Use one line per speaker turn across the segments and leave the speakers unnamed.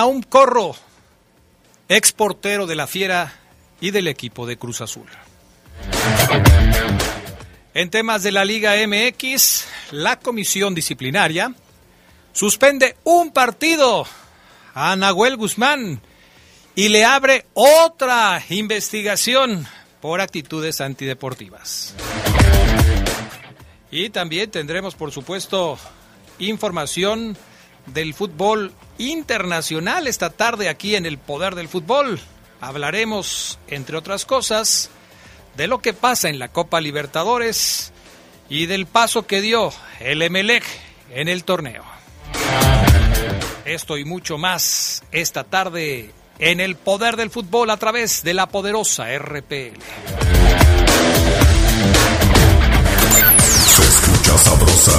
Naum Corro, ex portero de la Fiera y del equipo de Cruz Azul. En temas de la Liga MX, la comisión disciplinaria suspende un partido a Nahuel Guzmán y le abre otra investigación por actitudes antideportivas. Y también tendremos, por supuesto, información del fútbol internacional esta tarde aquí en el Poder del Fútbol. Hablaremos, entre otras cosas, de lo que pasa en la Copa Libertadores y del paso que dio el Emelec en el torneo. Esto y mucho más esta tarde en el Poder del Fútbol a través de la poderosa RPL.
Se escucha sabrosa,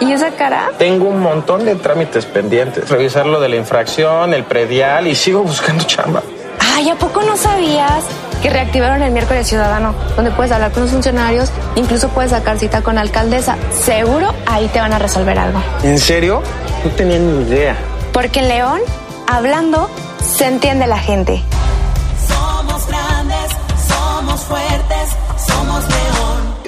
¿Y esa cara?
Tengo un montón de trámites pendientes. Revisar lo de la infracción, el predial y sigo buscando chamba.
Ay, ¿a poco no sabías que reactivaron el miércoles ciudadano? Donde puedes hablar con los funcionarios, incluso puedes sacar cita con la alcaldesa. Seguro ahí te van a resolver algo.
¿En serio? No tenía ni idea.
Porque en León, hablando, se entiende la gente.
Somos grandes, somos fuertes.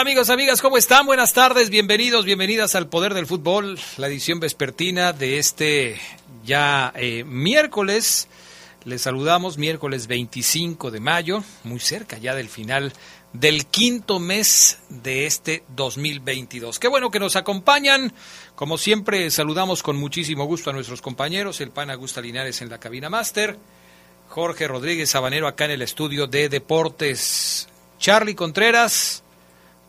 ¿Qué tal amigos, amigas? ¿Cómo están? Buenas tardes, bienvenidos, bienvenidas al Poder del Fútbol, la edición vespertina de este ya eh, miércoles. Les saludamos miércoles 25 de mayo, muy cerca ya del final del quinto mes de este 2022. Qué bueno que nos acompañan. Como siempre, saludamos con muchísimo gusto a nuestros compañeros, el pan Augusta Linares en la cabina máster, Jorge Rodríguez Sabanero acá en el estudio de deportes, Charlie Contreras.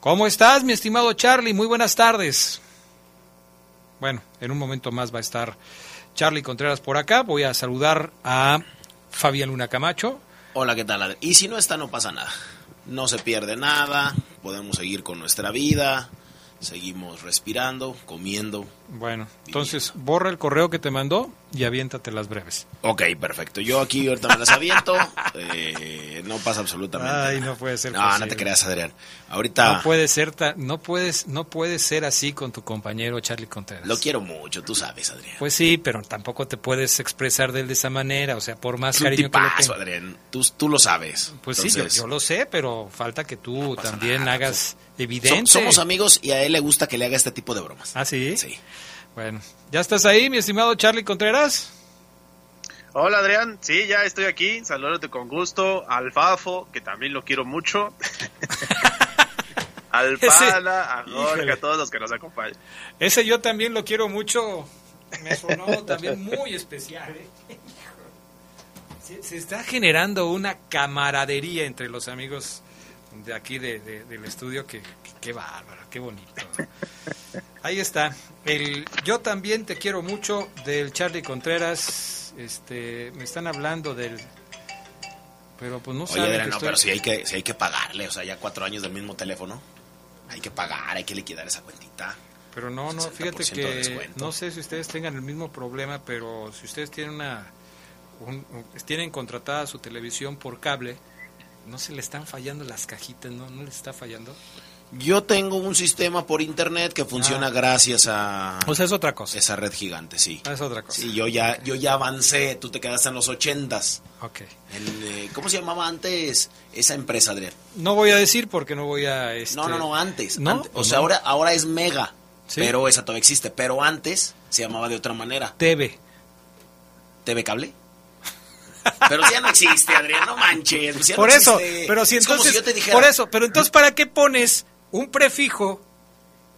¿Cómo estás, mi estimado Charlie? Muy buenas tardes. Bueno, en un momento más va a estar Charlie Contreras por acá. Voy a saludar a Fabián Luna Camacho.
Hola, ¿qué tal? Y si no está, no pasa nada. No se pierde nada. podemos seguir con nuestra vida, seguimos respirando, comiendo.
Bueno, entonces borra el correo que te mandó y aviéntate las breves.
Ok, perfecto. Yo aquí ahorita me las aviento. eh, no pasa absolutamente
Ay,
nada.
no puede ser
No, no te creas, Adrián. Ahorita
No puede ser ta- no puedes no puedes ser así con tu compañero Charlie Contreras.
lo quiero mucho, tú sabes, Adrián.
Pues sí, pero tampoco te puedes expresar de él de esa manera, o sea, por más
Es un
cariño que le
tipazo. Adrián. Tú, tú lo sabes.
Pues sí, yo, lo sé, pero falta que tú también
nada,
hagas
so-
evidente.
somos amigos y a él le gusta que le haga este tipo de bromas.
¿Ah, sí?
Sí.
Bueno, ¿ya estás ahí, mi estimado Charlie Contreras?
Hola Adrián, sí, ya estoy aquí, saludándote con gusto, al Fafo, que también lo quiero mucho, al Pana, a Jorge, a todos los que nos acompañan.
Ese yo también lo quiero mucho. Me sonó también muy especial. ¿eh? Se, se está generando una camaradería entre los amigos de aquí de- de- del estudio que, que- qué bárbaro, qué bonito. Ahí está. El yo también te quiero mucho del Charlie Contreras. Este, me están hablando del pero pues no
Oye, Adrián,
que
no,
estoy-
pero sí hay, que, sí hay que pagarle. O sea, ya cuatro años del mismo teléfono. Hay que pagar, hay que liquidar esa cuentita.
Pero no, no,
60%
fíjate que no sé si ustedes tengan el mismo problema, pero si ustedes tienen una un- un- tienen contratada su televisión por cable, no se le están fallando las cajitas, no, no les está fallando.
Yo tengo un sistema por internet que funciona
Ah.
gracias a
O sea, es otra cosa.
esa red gigante, sí.
Ah, Es otra cosa.
Sí, yo ya, yo ya avancé. Tú te quedaste en los ochentas.
Ok.
En, eh, ¿Cómo se llamaba antes esa empresa, Adrián?
No voy a decir porque no voy a este
No, no, no, antes.
¿No?
antes. O sea,
no.
ahora, ahora es Mega.
Sí.
Pero esa todavía existe. Pero antes se llamaba de otra manera.
TV.
¿TV Cable? Pero si ya no existe, Adrián, no manches. ya
por
no
eso,
existe.
pero si
Es como
entonces
yo te dijera,
por eso, pero entonces para qué pones un prefijo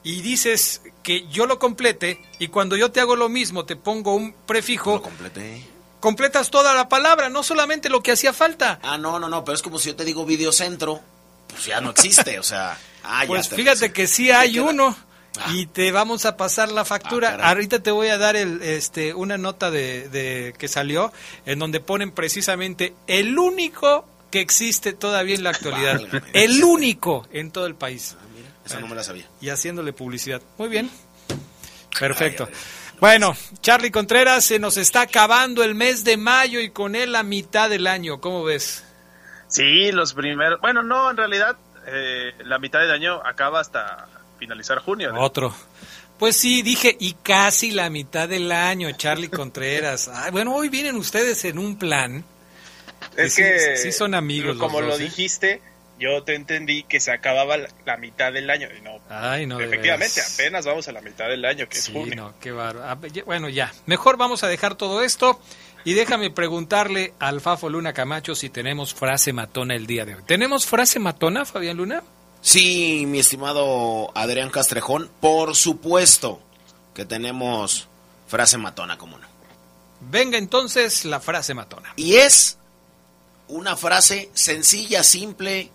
y dices que yo lo complete y cuando yo te hago lo mismo te pongo un prefijo
Lo completé.
completas toda la palabra, no solamente lo que hacía falta.
Ah, no, no, no, pero es como si yo te digo videocentro, pues ya no existe, o sea. Ah,
pues
te-
fíjate que sí hay uno
Ah.
y te vamos a pasar la factura.
Ah.
Ahorita te voy a dar el, este, una nota de, de que salió en donde ponen precisamente el único que existe todavía en la actualidad, el único en todo el país.
Ah, mira, esa no me la sabía.
y haciéndole publicidad. Muy bien. Perfecto.
Ay,
Bueno, Charlie Contreras, se nos está acabando el mes de mayo y con él la mitad del año. ¿Cómo ves?
Sí, los primeros, bueno, no, en realidad eh, la mitad del año acaba hasta finalizar junio.
Otro. Pues sí, dije, y casi la mitad del año, Charlie Contreras. Ay, bueno, hoy vienen ustedes en un plan.
Es
sí-
que
sí son amigos
como
los
lo
¿eh?
dijiste, yo te entendí que se acababa la, la mitad del año y no.
Ay, no,
efectivamente, apenas vamos a la mitad del año, que es junio.
no, qué. Ah, ya- Bueno, ya. Mejor vamos a dejar todo esto y déjame preguntarle al Fafo Luna Camacho si tenemos frase matona el día de hoy. ¿Tenemos frase matona, Fabián Luna?
Sí, mi estimado Adrián Castrejón, por supuesto que tenemos frase matona, como no.
Venga entonces la frase matona.
Y es una frase sencilla, simple,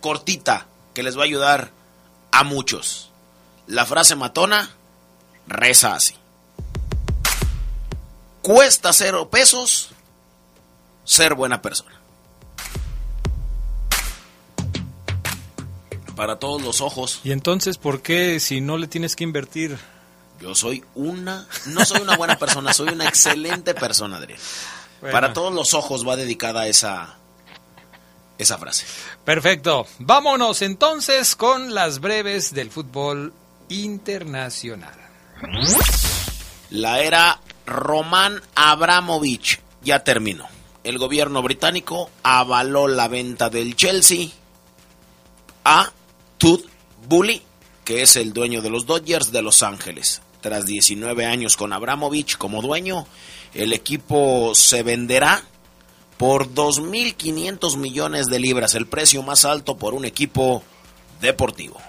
cortita, que les va a ayudar a muchos. La frase matona reza así. Cuesta cero pesos ser buena persona. Para todos los ojos,
Y entonces, ¿por qué si no le tienes que invertir?
yo soy una, no soy una buena persona, soy una excelente persona, Adrián.
Bueno,
Para todos los ojos va dedicada esa, esa frase.
Perfecto. Vámonos entonces con las breves del fútbol internacional.
La era Roman Abramovich ya terminó. El gobierno británico avaló la venta del Chelsea a Todd Bully, que es el dueño de los Dodgers de Los Ángeles. Tras 19 años con Abramovich como dueño, el equipo se venderá por 2.500 millones de libras, el precio más alto por un equipo deportivo.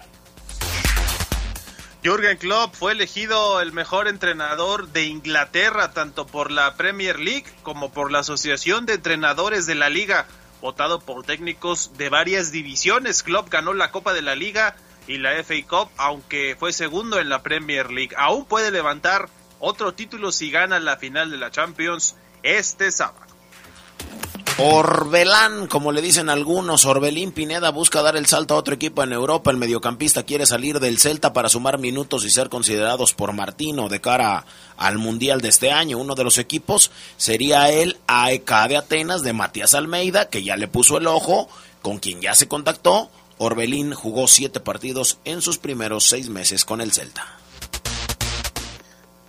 Jürgen Klopp fue elegido el mejor entrenador de Inglaterra, tanto por la Premier League como por la Asociación de Entrenadores de la Liga. Votado por técnicos de varias divisiones, Klopp ganó la Copa de la Liga y la FA Cup, aunque fue segundo en la Premier League. Aún puede levantar otro título si gana la final de la Champions este sábado.
Orbelán, como le dicen algunos, Orbelín Pineda busca dar el salto a otro equipo en Europa. El mediocampista quiere salir del Celta para sumar minutos y ser considerados por Martino de cara al Mundial de este año. Uno de los equipos sería el AEK de Atenas de Matías Almeida, que ya le puso el ojo, con quien ya se contactó. Orbelín jugó siete partidos en sus primeros seis meses con el Celta.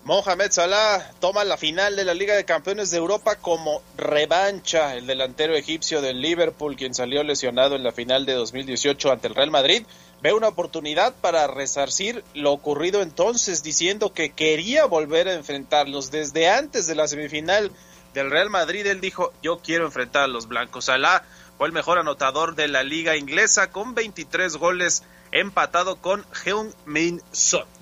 Mohamed Salah toma la final de la Liga de Campeones de Europa como revancha. El delantero egipcio del Liverpool, quien salió lesionado en la final de 2018 ante el Real Madrid, ve una oportunidad para resarcir lo ocurrido entonces, diciendo que quería volver a enfrentarlos desde antes de la semifinal del Real Madrid. Él dijo, yo quiero enfrentar a los blancos. Salah fue el mejor anotador de la liga inglesa con 23 goles empatado con Heung Min Son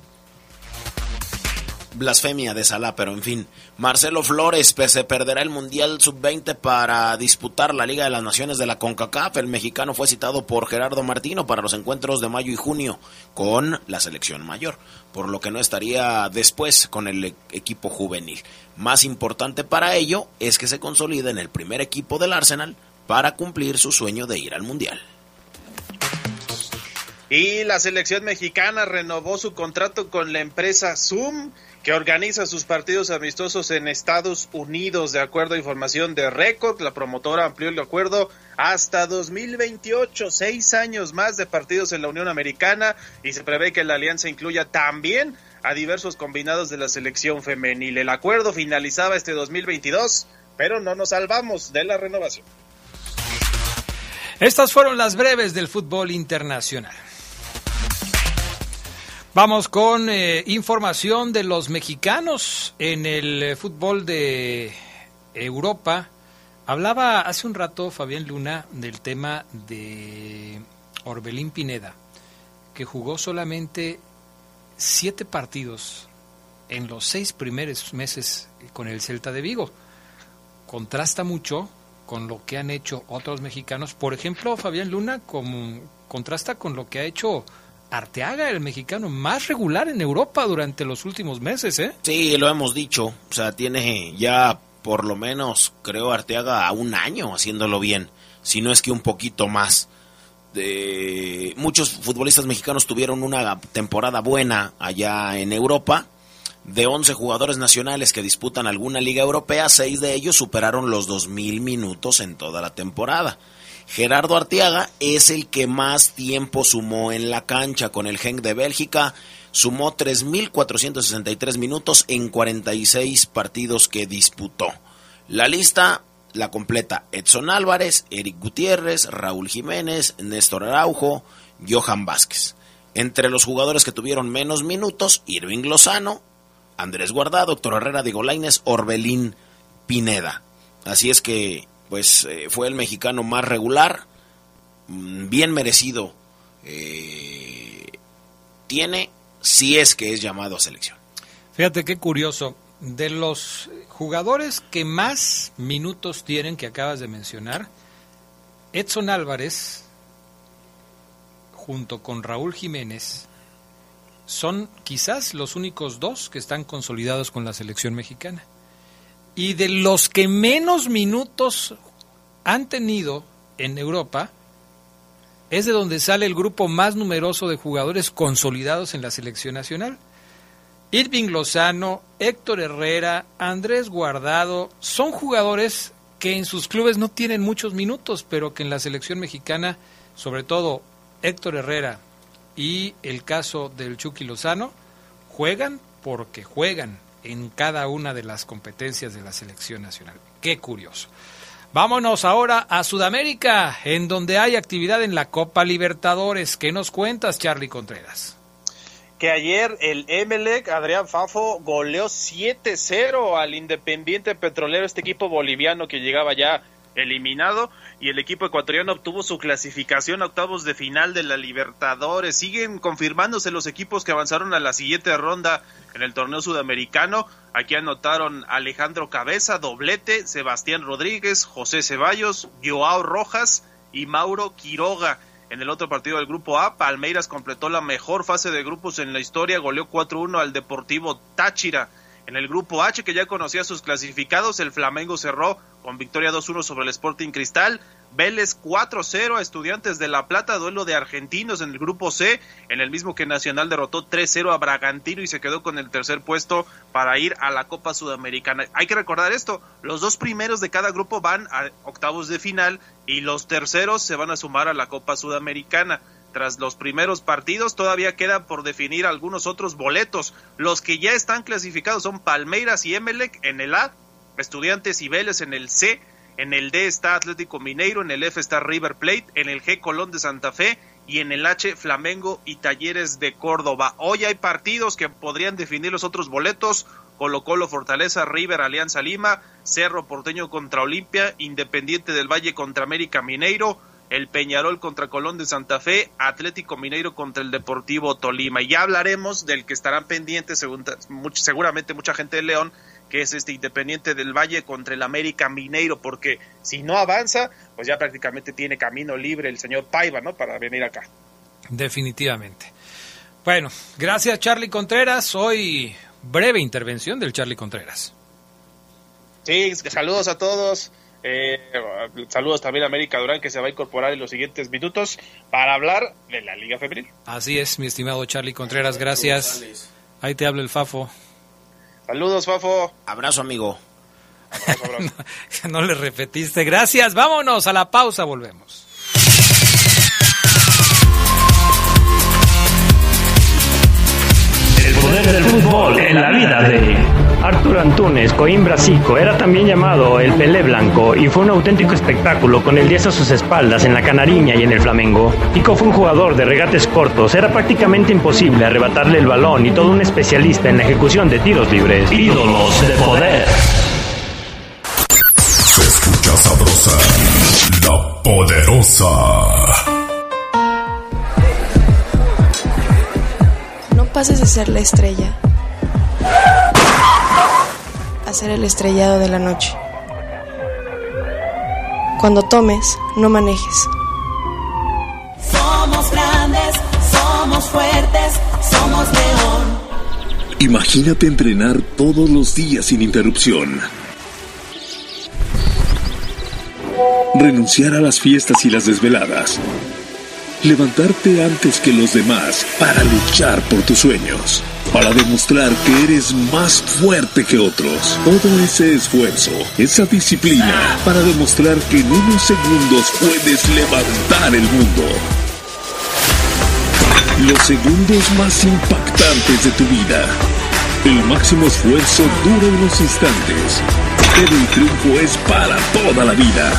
blasfemia de Salah, pero en fin. Marcelo Flores se perderá el Mundial Sub-20 para disputar la Liga de las Naciones de la CONCACAF. El mexicano fue citado por Gerardo Martino para los encuentros de mayo y junio con la selección mayor, por lo que no estaría después con el e-, equipo juvenil. Más importante para ello es que se consolida en el primer equipo del Arsenal para cumplir su sueño de ir al Mundial.
Y la selección mexicana renovó su contrato con la empresa Zoom que organiza sus partidos amistosos en Estados Unidos. De acuerdo a información de Record, la promotora amplió el acuerdo hasta 2028, seis años más de partidos en la Unión Americana y se prevé que la alianza incluya también a diversos combinados de la selección femenil. El acuerdo finalizaba este 2022, pero no nos salvamos de la renovación.
Estas fueron las breves del fútbol internacional. Vamos con eh, información de los mexicanos en el eh, fútbol de Europa. Hablaba hace un rato Fabián Luna del tema de Orbelín Pineda, que jugó solamente siete partidos en los seis primeros meses con el Celta de Vigo. Contrasta mucho con lo que han hecho otros mexicanos. Por ejemplo, Fabián Luna como, contrasta con lo que ha hecho Arteaga, el mexicano más regular en Europa durante los últimos meses, ¿eh?
Sí, lo hemos dicho. O sea, tiene ya por lo menos, creo, Arteaga a un año haciéndolo bien. Si no es que un poquito más. De... Muchos futbolistas mexicanos tuvieron una temporada buena allá en Europa. De 11 jugadores nacionales que disputan alguna liga europea, seis de ellos superaron los 2.000 minutos en toda la temporada. Gerardo Arteaga es el que más tiempo sumó en la cancha con el Genk de Bélgica. Sumó 3.463 minutos en 46 partidos que disputó. La lista la completa Edson Álvarez, Eric Gutiérrez, Raúl Jiménez, Néstor Araujo, Johan Vázquez. Entre los jugadores que tuvieron menos minutos, Irving Lozano, Andrés Guardado, Doctor Herrera, Diego Laines, Orbelín Pineda. Así es que pues eh, fue el mexicano más regular, mm, bien merecido eh, tiene si es que es llamado a selección.
Fíjate qué curioso, de los jugadores que más minutos tienen que acabas de mencionar, Edson Álvarez junto con Raúl Jiménez son quizás los únicos dos que están consolidados con la selección mexicana. Y de los que menos minutos han tenido en Europa, es de donde sale el grupo más numeroso de jugadores consolidados en la selección nacional. Irving Lozano, Héctor Herrera, Andrés Guardado, son jugadores que en sus clubes no tienen muchos minutos, pero que en la selección mexicana, sobre todo Héctor Herrera y el caso del Chucky Lozano, juegan porque juegan en cada una de las competencias de la selección nacional. Qué curioso. Vámonos ahora a Sudamérica, en donde hay actividad en la Copa Libertadores. ¿Qué nos cuentas, Charlie Contreras?
Que ayer el Emelec, Adrián Fafo, goleó 7-0 al Independiente Petrolero, este equipo boliviano que llegaba ya eliminado y el equipo ecuatoriano obtuvo su clasificación a octavos de final de la Libertadores. Siguen confirmándose los equipos que avanzaron a la siguiente ronda en el torneo sudamericano. Aquí anotaron Alejandro Cabeza, doblete, Sebastián Rodríguez, José Ceballos, Joao Rojas y Mauro Quiroga. En el otro partido del grupo A, Palmeiras completó la mejor fase de grupos en la historia, goleó 4-1 al Deportivo Táchira. En el grupo H, que ya conocía sus clasificados, el Flamengo cerró con victoria 2-1 sobre el Sporting Cristal. Vélez 4-0 a Estudiantes de La Plata, duelo de argentinos en el grupo C, en el mismo que Nacional derrotó 3-0 a Bragantino y se quedó con el tercer puesto para ir a la Copa Sudamericana. Hay que recordar esto, los dos primeros de cada grupo van a octavos de final y los terceros se van a sumar a la Copa Sudamericana. Tras los primeros partidos todavía quedan por definir algunos otros boletos. Los que ya están clasificados son Palmeiras y Emelec en el A, Estudiantes y Vélez en el C, en el D está Atlético Mineiro, en el F está River Plate, en el G Colón de Santa Fe y en el H Flamengo y Talleres de Córdoba. Hoy hay partidos que podrían definir los otros boletos. Colo Colo Fortaleza, River Alianza Lima, Cerro Porteño contra Olimpia, Independiente del Valle contra América Mineiro, el Peñarol contra Colón de Santa Fe, Atlético Mineiro contra el Deportivo Tolima. Y ya hablaremos del que estarán pendientes, seguramente mucha gente de León, que es este Independiente del Valle contra el América Mineiro, porque si no avanza, pues ya prácticamente tiene camino libre el señor Paiva, ¿no? Para venir acá.
Definitivamente. Bueno, gracias Charlie Contreras. Hoy breve intervención del Charlie Contreras.
Sí, saludos a todos. Eh, saludos también a América Durán que se va a incorporar en los siguientes minutos para hablar de la Liga Febril.
Así es, mi estimado Charlie Contreras, gracias. Ahí te habla el Fafo.
Saludos, Fafo.
Abrazo, amigo.
no, le repetiste. Gracias. Vámonos a la pausa. Volvemos.
El poder del fútbol en la vida de Artur Antunes, Coimbra Zico, era también llamado el Pelé Blanco y fue un auténtico espectáculo con el 10 a sus espaldas en la Canariña y en el Flamengo. Zico fue un jugador de regates cortos, era prácticamente imposible arrebatarle el balón y todo un especialista en la ejecución de tiros libres. Ídolos de poder.
Se escucha sabrosa, la poderosa.
No pases de ser la estrella a ser el estrellado de la noche. Cuando tomes, no manejes.
Somos grandes, somos fuertes, somos león.
Imagínate entrenar todos los días sin interrupción. Renunciar a las fiestas y las desveladas. Levantarte antes que los demás para luchar por tus sueños. Para demostrar que eres más fuerte que otros. Todo ese esfuerzo, esa disciplina, para demostrar que en unos segundos puedes levantar el mundo. Los segundos más impactantes de tu vida. El máximo esfuerzo dura unos instantes, pero el triunfo es para toda la vida.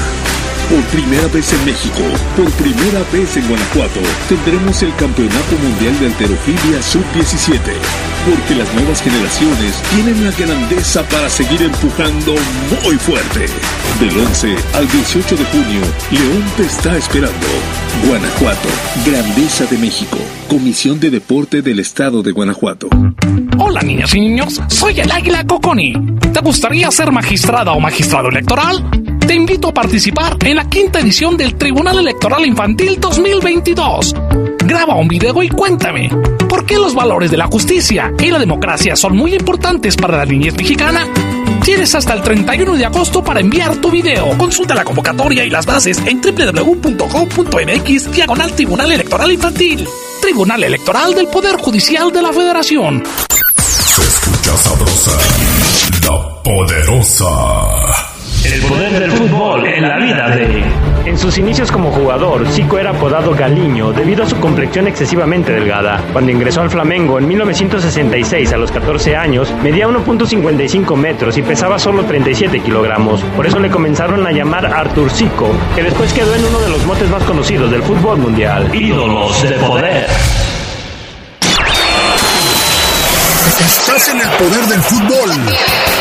Por primera vez en México, por primera vez en Guanajuato, tendremos el Campeonato Mundial de Alterofilia Sub-17. Porque las nuevas generaciones tienen la grandeza para seguir empujando muy fuerte. Del 11 al 18 de junio, León te está esperando. Guanajuato, Grandeza de México. Comisión de Deporte del Estado de Guanajuato.
Hola niñas y niños, soy el Águila Coconi. ¿Te gustaría ser magistrada o magistrado electoral? Te invito a participar en la quinta edición del Tribunal Electoral Infantil 2022. Graba un video y cuéntame, ¿por qué los valores de la justicia y la democracia son muy importantes para la niñez mexicana? Tienes hasta el 31 de agosto para enviar tu video. Consulta la convocatoria y las bases en www.gov.mx diagonal Tribunal Electoral Infantil. Tribunal Electoral del Poder Judicial de la Federación.
Se escucha sabrosa, la poderosa.
El poder del fútbol en la vida de... En sus inicios como jugador, Zico era apodado Galiño debido a su complexión excesivamente delgada. Cuando ingresó al Flamengo en 1966 a los 14 años, medía 1.55 metros y pesaba solo 37 kilogramos. Por eso le comenzaron a llamar Artur Zico, que después quedó en uno de los motes más conocidos del fútbol mundial. Ídolos de poder.
Estás en el poder del fútbol.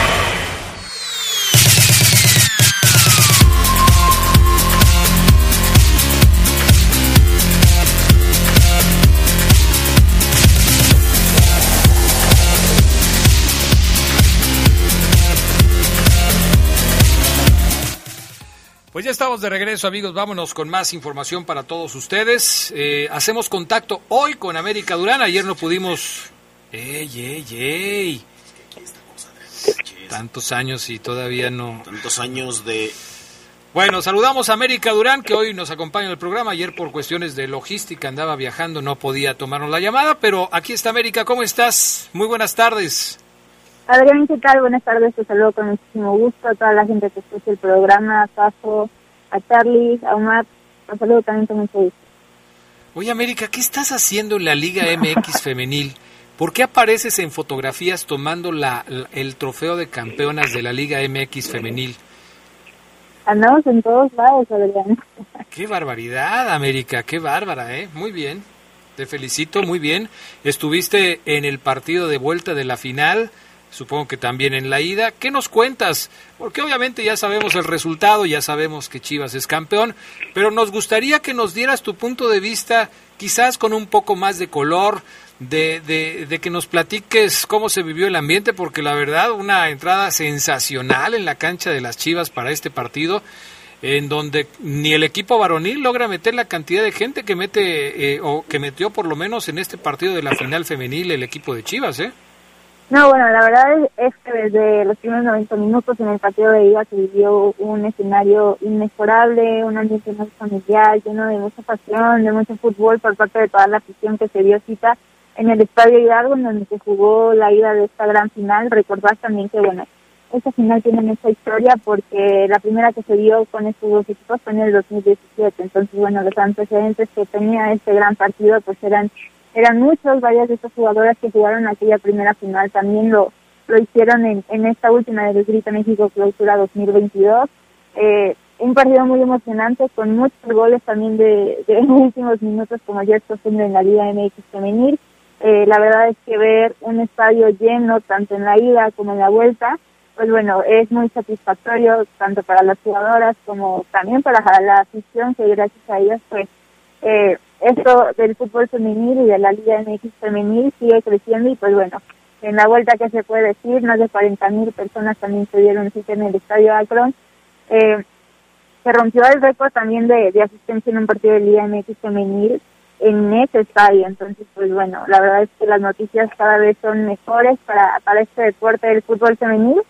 Pues ya estamos de regreso, amigos. Vámonos con más información para todos ustedes. Eh, hacemos contacto hoy con América Durán. Ayer no pudimos ¡Ey, ey, ey! Tantos años y todavía no.
Tantos años de.
Bueno, saludamos a América Durán, que hoy nos acompaña en el programa. Ayer, por cuestiones de logística, andaba viajando, no podía tomarnos la llamada, pero aquí está América. ¿Cómo estás? Muy buenas tardes.
Adrián, ¿qué tal? Buenas tardes, te saludo con muchísimo gusto a toda la gente que escucha el programa, a Paso, a Charlie, a Omar, un saludo también con mucho gusto.
Oye, América, ¿qué estás haciendo en la Liga MX femenil? ¿Por qué apareces en fotografías tomando la, el trofeo de campeonas de la Liga MX femenil?
Andamos en todos lados, Adrián.
Qué barbaridad, América, qué bárbara, ¿eh? Muy bien, te felicito, muy bien. Estuviste en el partido de vuelta de la final, supongo que también en la ida. ¿Qué nos cuentas? Porque obviamente ya sabemos el resultado, ya sabemos que Chivas es campeón, pero nos gustaría que nos dieras tu punto de vista, quizás con un poco más de color, de, de, de, que nos platiques cómo se vivió el ambiente, porque la verdad, una entrada sensacional en la cancha de las Chivas para este partido, en donde ni el equipo varonil logra meter la cantidad de gente que mete, eh, o que metió por lo menos en este partido de la final femenil el equipo de Chivas, ¿eh?
No, bueno, la verdad es que desde los primeros 90 minutos en el partido de ida se vivió un escenario inmejorable, un ambiente más familiar, lleno de mucha pasión, de mucho fútbol por parte de toda la afición que se dio cita en el Estadio Hidalgo, en donde se jugó la ida de esta gran final. Recordar también que, bueno, esta final tiene mucha historia porque la primera que se dio con estos dos equipos fue en el 2017. Entonces, bueno, los antecedentes que tenía este gran partido pues eran eran muchos, varias de estas jugadoras que jugaron aquella primera final también lo, lo hicieron en, en esta última del Grita México Clausura 2022. Eh, un partido muy emocionante con muchos goles también de, de últimos minutos como ya es costumbre en la Liga MX femenil. Eh, la verdad es que ver un estadio lleno tanto en la ida como en la vuelta, pues bueno, es muy satisfactorio tanto para las jugadoras como también para la afición que gracias a ellas pues eh, esto del fútbol femenil y de la Liga MX femenil sigue creciendo y pues bueno, en la vuelta que se puede decir, más de 40 mil personas también pudieron asistir en el estadio Akron. Eh, se rompió el récord también de, de asistencia en un partido de Liga MX femenil en ese estadio. Entonces, pues bueno, la verdad es que las noticias cada vez son mejores para, para este deporte del fútbol femenil.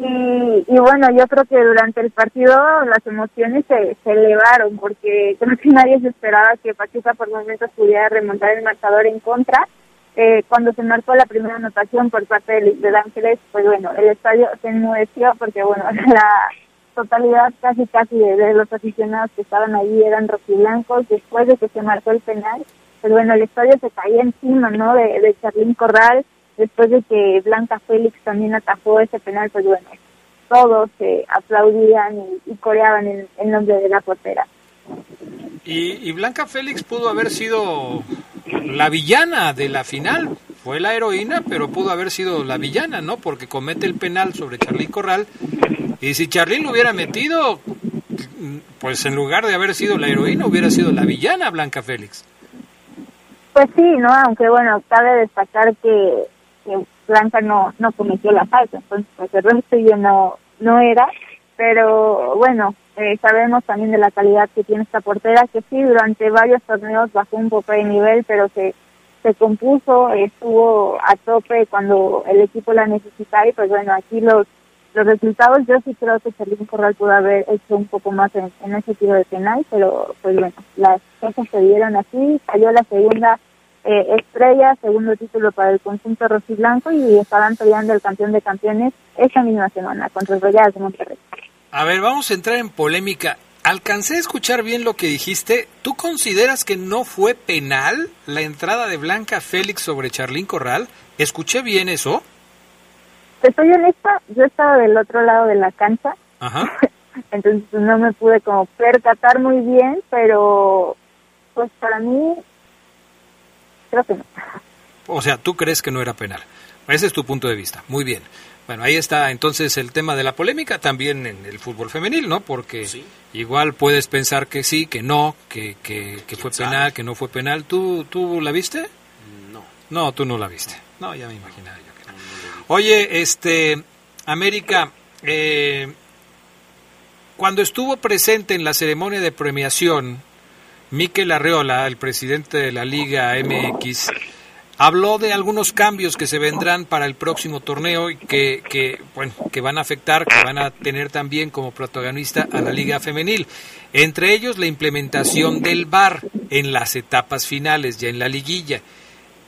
Y, y bueno, yo creo que durante el partido las emociones se, se elevaron porque creo que nadie se esperaba que Pachuca por momentos pudiera remontar el marcador en contra. Eh, cuando se marcó la primera anotación por parte del, del Ángeles, pues bueno, el estadio se enmudeció porque bueno, la totalidad casi casi de, los aficionados que estaban ahí eran rojiblancos después de que se marcó el penal. Pues bueno, el estadio se caía encima, ¿no? De, de Charlín Corral, después de que Blanca Félix también atajó ese penal, pues bueno, todos se aplaudían y, y coreaban el, el, nombre de la portera.
Y, y, Blanca Félix pudo haber sido la villana de la final, fue la heroína, pero pudo haber sido la villana, ¿no? Porque comete el penal sobre Charlín Corral, y si Charlín lo hubiera metido, pues en lugar de haber sido la heroína, hubiera sido la villana Blanca Félix.
Pues sí, ¿no? Aunque bueno, cabe destacar que que Blanca no no cometió la falta, entonces pues el resto yo no no era, pero bueno, eh, sabemos también de la calidad que tiene esta portera, que sí, durante varios torneos bajó un poco de nivel, pero se, se compuso, estuvo a tope cuando el equipo la necesitaba y pues bueno, aquí los los resultados yo sí creo que Charlín Corral pudo haber hecho un poco más en, en ese tiro de penal, pero pues bueno, las cosas se dieron así, cayó la segunda eh, estrella, segundo título para el conjunto rojiblanco y estarán peleando el campeón de campeones esa misma semana contra el Rayadas de Monterrey.
A ver, vamos a entrar en polémica. Alcancé a escuchar bien lo que dijiste. ¿Tú consideras que no fue penal la entrada de Blanca Félix sobre Charlín Corral? ¿Escuché bien eso?
Te soy honesta, yo estaba del otro lado de la cancha.
Ajá.
Entonces no me pude como percatar muy bien, pero pues para mí creo que no.
O sea, tú crees que no era penal. Ese es tu punto de vista. Muy bien. Bueno, ahí está entonces el tema de la polémica también en el fútbol femenil, ¿no? Porque sí. igual puedes pensar que sí, que no, que, que, que fue penal, sabe? que no fue penal. ¿Tú, ¿Tú la viste?
No.
No, tú no la viste. No, ya me imaginaba yo que no. Oye, este, América, eh, cuando estuvo presente en la ceremonia de premiación, Miquel Arreola, el presidente de la Liga MX, habló de algunos cambios que se vendrán para el próximo torneo y que, que, bueno, que van a afectar, que van a tener también como protagonista a la Liga Femenil. Entre ellos la implementación del VAR en las etapas finales, ya en la liguilla.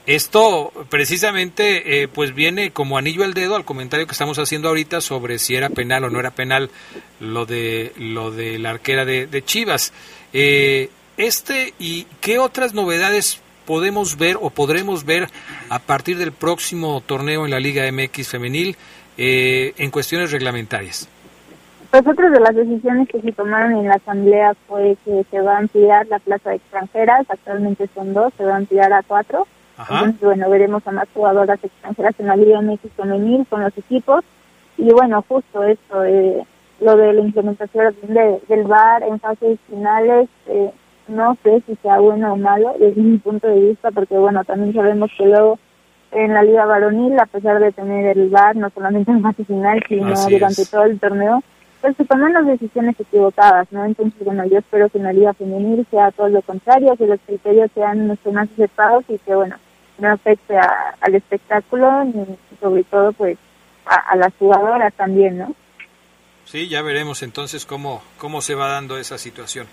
Esto precisamente eh, pues viene como anillo al dedo al comentario que estamos haciendo ahorita sobre si era penal o no era penal lo de lo de la arquera de, de Chivas. Eh, este y qué otras novedades podemos ver o podremos ver a partir del próximo torneo en la Liga MX femenil eh, en cuestiones reglamentarias.
Pues otra de las decisiones que se tomaron en la asamblea fue que se va a ampliar la plaza de extranjeras, actualmente son dos, se va a ampliar a cuatro. Entonces, bueno, veremos a más jugadoras extranjeras en la Liga MX femenil con los equipos. Y bueno, justo esto, eh, lo de la implementación del VAR en fases finales, eh, no sé si sea bueno o malo desde mi punto de vista, porque bueno, también sabemos que luego en la Liga Varonil, a pesar de tener el VAR, no solamente en fase final, sino durante todo el torneo, pues se toman las decisiones equivocadas, ¿no? Entonces, bueno, yo espero que en la Liga Femenil sea todo lo contrario, que los criterios sean mucho más aceptados y que, bueno, no afecte al espectáculo, ni sobre todo, pues, a, a las jugadoras también, ¿no?
Sí, ya veremos entonces cómo, cómo se va dando esa situación.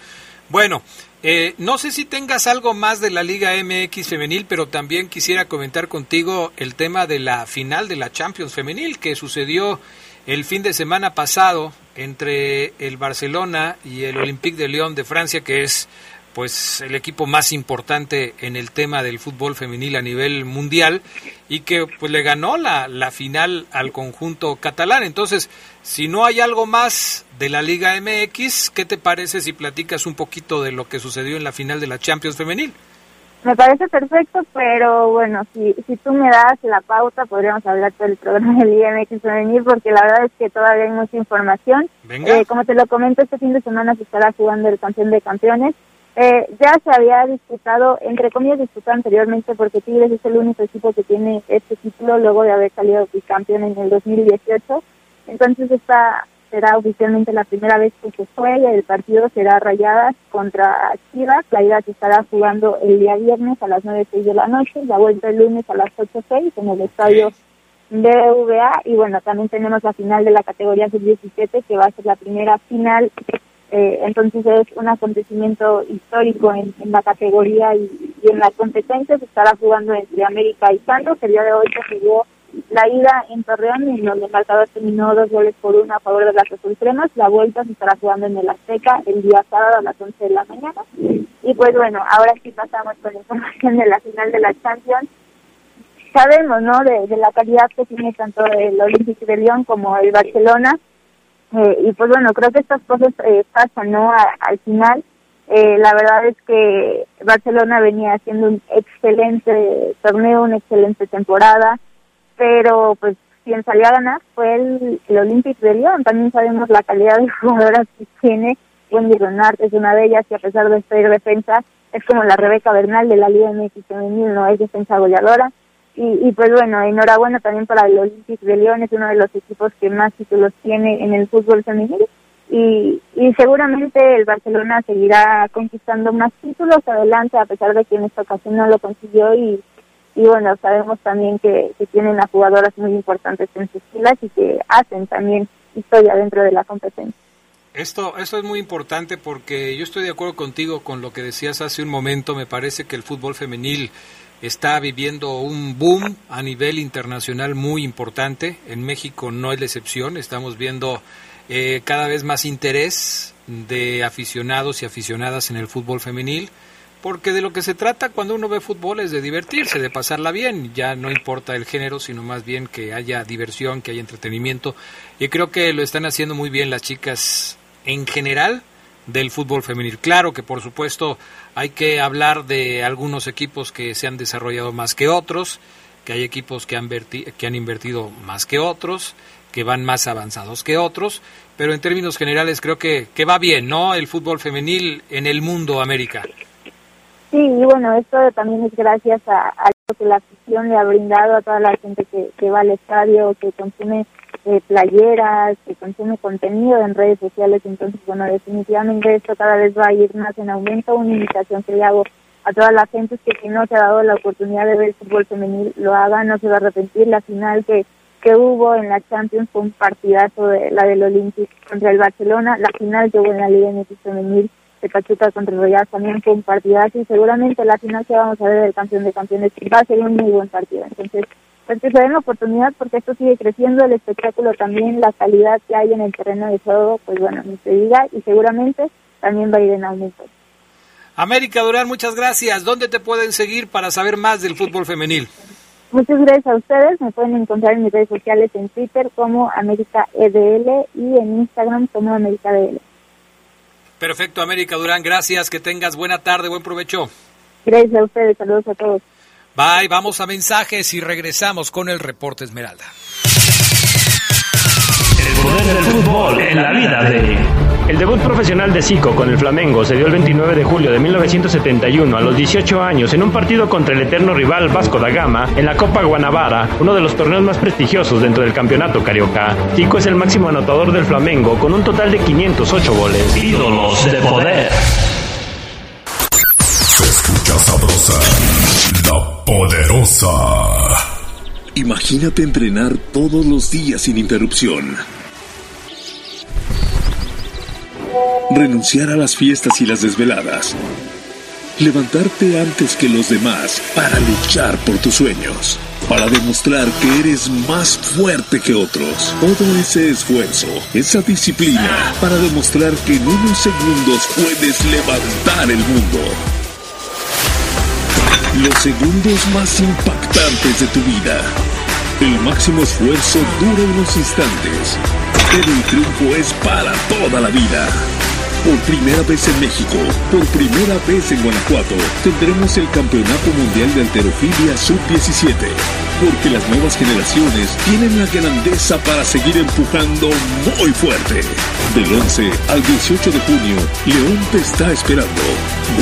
Bueno, eh, no sé si tengas algo más de la Liga MX femenil, pero también quisiera comentar contigo el tema de la final de la Champions femenil que sucedió el fin de semana pasado entre el Barcelona y el Olympique de Lyon de Francia, que es pues el equipo más importante en el tema del fútbol femenil a nivel mundial y que pues le ganó la, la final al conjunto catalán. Entonces, si no hay algo más de la Liga MX, ¿qué te parece si platicas un poquito de lo que sucedió en la final de la Champions femenil?
Me parece perfecto, pero bueno, si, si tú me das la pauta, podríamos hablar del programa de Liga MX femenil, porque la verdad es que todavía hay mucha información. Eh, como te lo comento, este fin de semana se estará jugando el campeón de campeones. Eh, ya se había disputado, entre comillas, disputado anteriormente porque Tigres es el único equipo que tiene este título luego de haber salido bicampeón en el 2018. Entonces esta será oficialmente la primera vez que se juegue. El partido será Rayadas contra Chivas. La ida se estará jugando el día viernes a las 9.06 de la noche, la vuelta el lunes a las 8.06 en el estadio BVA. Y bueno, también tenemos la final de la categoría sub-17 que va a ser la primera final eh, entonces es un acontecimiento histórico en, la categoría y, en la competencia se estará jugando entre América y Santos. El día de hoy se jugó la ida en Torreón, en donde el marcador terminó dos goles por uno a favor de las Cremas. La vuelta se estará jugando en el Azteca el día sábado a las 11 de la mañana. Y pues bueno, ahora sí pasamos con la información de la final de la Champions. Sabemos, ¿no?, de, de la calidad que tiene tanto el Olympique de Lyon como el Barcelona eh, y pues bueno, creo que estas cosas eh, pasan, ¿no? al final, eh, la verdad es que Barcelona venía haciendo un excelente torneo, una excelente temporada, pero pues quien salió a ganar fue el, el Olympique de Lyon. También sabemos la calidad de jugadoras que tiene. Wendy Renard es una de ellas y a pesar de ser defensa, es como la Rebeca Bernal de la Liga MX femenil, no es defensa goleadora. Y, pues bueno, enhorabuena también para el Olympique de Lyon, es uno de los equipos que más títulos tiene en el fútbol femenil. Y, y seguramente el Barcelona seguirá conquistando más títulos adelante, a pesar de que en esta ocasión no lo consiguió. Y, y bueno, sabemos también que, que tienen a jugadoras muy importantes en sus filas y que hacen también historia dentro de la competencia.
Esto, esto es muy importante porque yo estoy de acuerdo contigo con lo que decías hace un momento. Me parece que el fútbol femenil está viviendo un boom a nivel internacional muy importante. En México no es la excepción. Estamos viendo eh, cada vez más interés de aficionados y aficionadas en el fútbol femenil. Porque de lo que se trata cuando uno ve fútbol es de divertirse, de pasarla bien. Ya no importa el género, sino más bien que haya diversión, que haya entretenimiento. Y creo que lo están haciendo muy bien las chicas en general del fútbol femenil. Claro que por supuesto hay que hablar de algunos equipos que se han desarrollado más que otros, que hay equipos que han, que han invertido más que otros, que van más avanzados que otros, pero en términos generales creo que, que va bien, ¿no? El fútbol femenil en el mundo, América.
Sí, y bueno, esto también es gracias a, a lo que la afición le ha brindado a toda la gente que, que va al estadio, que consume eh, playeras, que consume contenido en redes sociales. Entonces, bueno, definitivamente esto cada vez va a ir más en aumento. Una invitación que le hago a toda la gente que si no se ha dado la oportunidad de ver el fútbol femenil lo haga, no se va a arrepentir. La final que, que hubo en la Champions fue un partidazo de la del Olympic contra el Barcelona, la final que hubo en la Liga MX femenil de Pachuca contra el Royal también fue un partidazo y seguramente la final que vamos a ver del campeón de campeones va a ser un muy buen partido. Entonces, pues que se den la oportunidad porque esto sigue creciendo, el espectáculo también, la calidad que hay en el terreno de juego, pues bueno, ni se diga y seguramente también va a ir en aumento.
América Durán, muchas gracias. ¿Dónde te pueden seguir para saber más del fútbol femenil?
Muchas gracias a ustedes. Me pueden encontrar en mis redes sociales en Twitter como América EDL y en Instagram como América DL.
Perfecto, América Durán, gracias. Que tengas buena tarde, buen provecho.
Gracias a ustedes, saludos a todos.
Bye, vamos a mensajes y regresamos con el reporte Esmeralda.
El poder del fútbol en la vida de... El debut profesional de Zico con el Flamengo se dio el 29 de julio de 1971 a los 18 años en un partido contra el eterno rival Vasco da Gama en la Copa Guanabara, uno de los torneos más prestigiosos dentro del campeonato carioca. Zico es el máximo anotador del Flamengo con un total de 508 goles. Ídolos de poder.
Se escucha sabrosa, la poderosa.
Imagínate entrenar todos los días sin interrupción. Renunciar a las fiestas y las desveladas. Levantarte antes que los demás para luchar por tus sueños. Para demostrar que eres más fuerte que otros. Todo ese esfuerzo, esa disciplina, para demostrar que en unos segundos puedes levantar el mundo. Los segundos más impactantes de tu vida. El máximo esfuerzo dura unos instantes, pero el triunfo es para toda la vida. Por primera vez en México, por primera vez en Guanajuato, tendremos el Campeonato Mundial de Alterofilia Sub-17. Porque las nuevas generaciones tienen la grandeza para seguir empujando muy fuerte. Del 11 al 18 de junio, León te está esperando.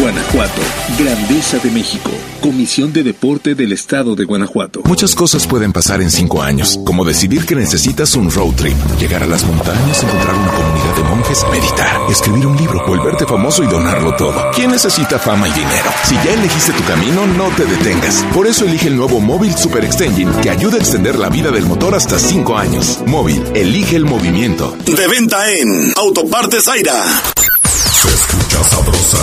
Guanajuato, Grandeza de México. Comisión de Deporte del Estado de Guanajuato.
Muchas cosas pueden pasar en cinco años, como decidir que necesitas un road trip, llegar a las montañas, encontrar una comunidad de monjes, meditar, escribir un libro, volverte famoso y donarlo todo. ¿Quién necesita fama y dinero? Si ya elegiste tu camino, no te detengas. Por eso elige el nuevo Móvil Super Extension que ayuda a extender la vida del motor hasta cinco años. Móvil, elige el movimiento.
De venta en Autopartes Zaira. Se escucha sabrosa,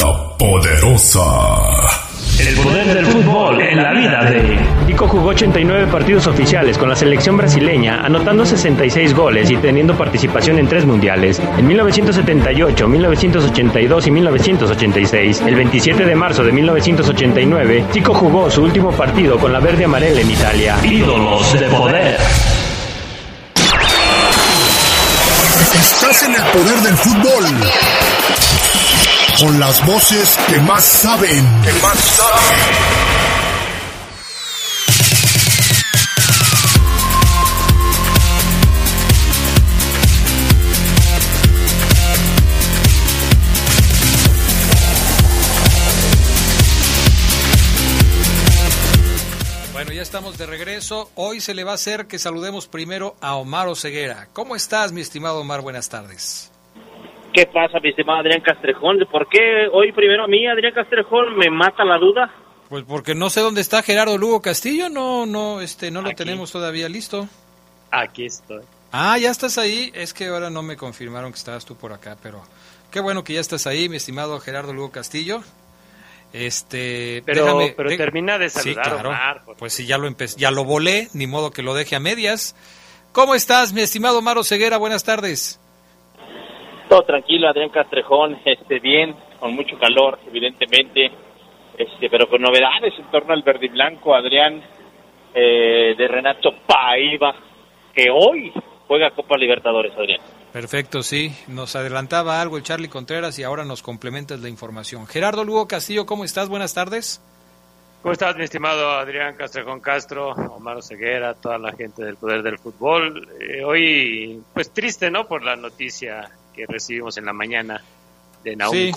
la poderosa.
El poder del fútbol en la vida de... Zico jugó 89 partidos oficiales con la selección brasileña, anotando 66 goles y teniendo participación en tres mundiales. En 1978, 1982 y 1986. El 27 de marzo de 1989, Zico jugó su último partido con la verde amarela en Italia. Ídolos de poder.
Estás en el poder del fútbol. Con las voces que más saben. Que más saben.
Bueno, ya estamos de regreso. Hoy se le va a hacer que saludemos primero a Omar Oseguera. ¿Cómo estás, mi estimado Omar? Buenas tardes.
¿Qué pasa, mi estimado Adrián Castrejón? ¿Por qué hoy primero a mí, Adrián Castrejón, me mata la duda?
Pues porque no sé dónde está Gerardo Lugo Castillo, no, no, este, no lo tenemos todavía listo.
Aquí estoy.
Ah, ya estás ahí. Es que ahora no me confirmaron que estabas tú por acá, pero qué bueno que ya estás ahí, mi estimado Gerardo Lugo Castillo. Este,
Pero,
déjame-
pero
de-
termina de
Sí,
saludar,
claro.
Omar. por
Pues si ya lo empecé, ya lo volé, ni modo que lo deje a medias. ¿Cómo estás, mi estimado Maro Ceguera? Buenas tardes.
Todo tranquilo, Adrián Castrejón, este, bien, con mucho calor, evidentemente, este, pero con novedades en torno al verde y blanco, Adrián, eh, de Renato Paiva, que hoy juega Copa Libertadores, Adrián.
Perfecto, sí. Nos adelantaba algo el Charlie Contreras y ahora nos complementas la información. Gerardo Lugo Castillo, ¿cómo estás? Buenas tardes.
¿Cómo estás, mi estimado Adrián Castrejón Castro, Omar Ceguera, toda la gente del Poder del Fútbol? Eh, hoy, pues triste, ¿no? Por la noticia que recibimos en la mañana de Naum
sí,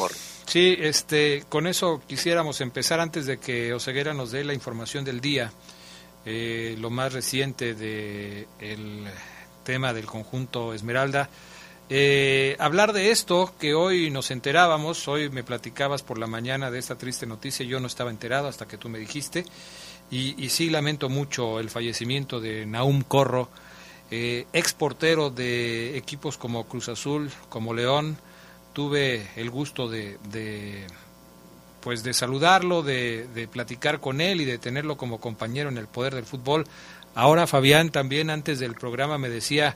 sí, este, con eso quisiéramos empezar antes de que Oseguera nos dé la información del día. Eh, lo más reciente de el tema del conjunto Esmeralda. eh, hablar de esto que hoy nos enterábamos, hoy me platicabas por la mañana de esta triste noticia, yo no estaba enterado hasta que tú me dijiste, y, y sí lamento mucho el fallecimiento de Naum Corro, eh, ex portero de equipos como Cruz Azul, como León, tuve el gusto de, pues de saludarlo, de, de, platicar con él y de tenerlo como compañero en el poder del fútbol. Ahora Fabián también antes del programa me decía,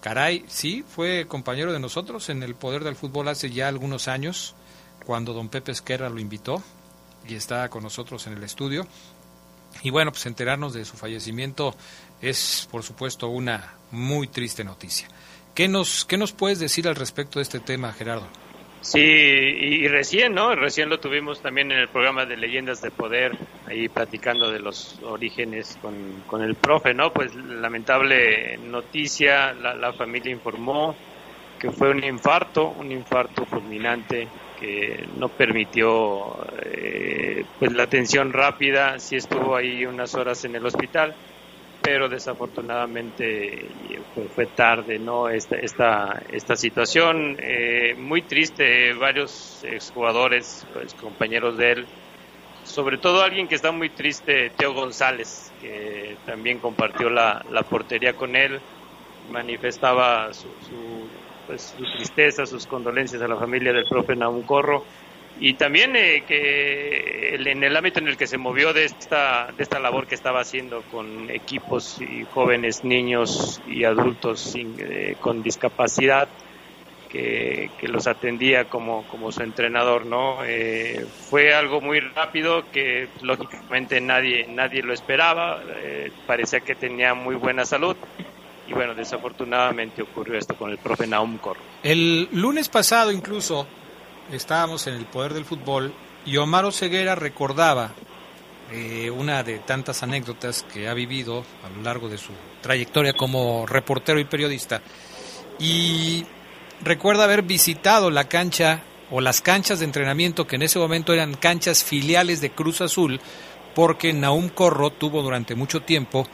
caray, sí, fue compañero de nosotros en el poder del fútbol hace ya algunos años, cuando don Pepe Esquerra lo invitó y está con nosotros en el estudio. Y bueno, pues enterarnos de su fallecimiento es, por supuesto, una muy triste noticia. ¿Qué nos, qué nos puedes decir al respecto de este tema, Gerardo?
Sí, y, recién, ¿no? Recién lo tuvimos también en el programa de Leyendas de Poder, ahí platicando de los orígenes con, con el profe, ¿no? Pues lamentable noticia, la, familia informó que fue un infarto, un infarto fulminante que no permitió eh, pues la atención rápida, sí estuvo ahí unas horas en el hospital, pero desafortunadamente fue, fue tarde, ¿no? Esta, esta, esta situación, eh, muy triste, varios exjugadores, pues, compañeros de él, sobre todo alguien que está muy triste, Teo González, que también compartió la, la portería con él, manifestaba su, su, pues, su tristeza, sus condolencias a la familia del profe Naum Corro y también eh, que en el ámbito en el que se movió de esta, de esta labor que estaba haciendo con equipos y jóvenes, niños y adultos sin, eh, con discapacidad, que, que, los atendía como, como su entrenador, ¿no? Eh, fue algo muy rápido que lógicamente nadie, nadie lo esperaba, eh, parecía que tenía muy buena salud. Y bueno, desafortunadamente ocurrió esto con el profe Naum Corro.
El lunes pasado incluso estábamos en el poder del fútbol y Omar Oseguera recordaba eh, una de tantas anécdotas que ha vivido a lo largo de su trayectoria como reportero y periodista. Y recuerda haber visitado la cancha o las canchas de entrenamiento que en ese momento eran canchas filiales de Cruz Azul porque Naum Corro tuvo durante mucho tiempo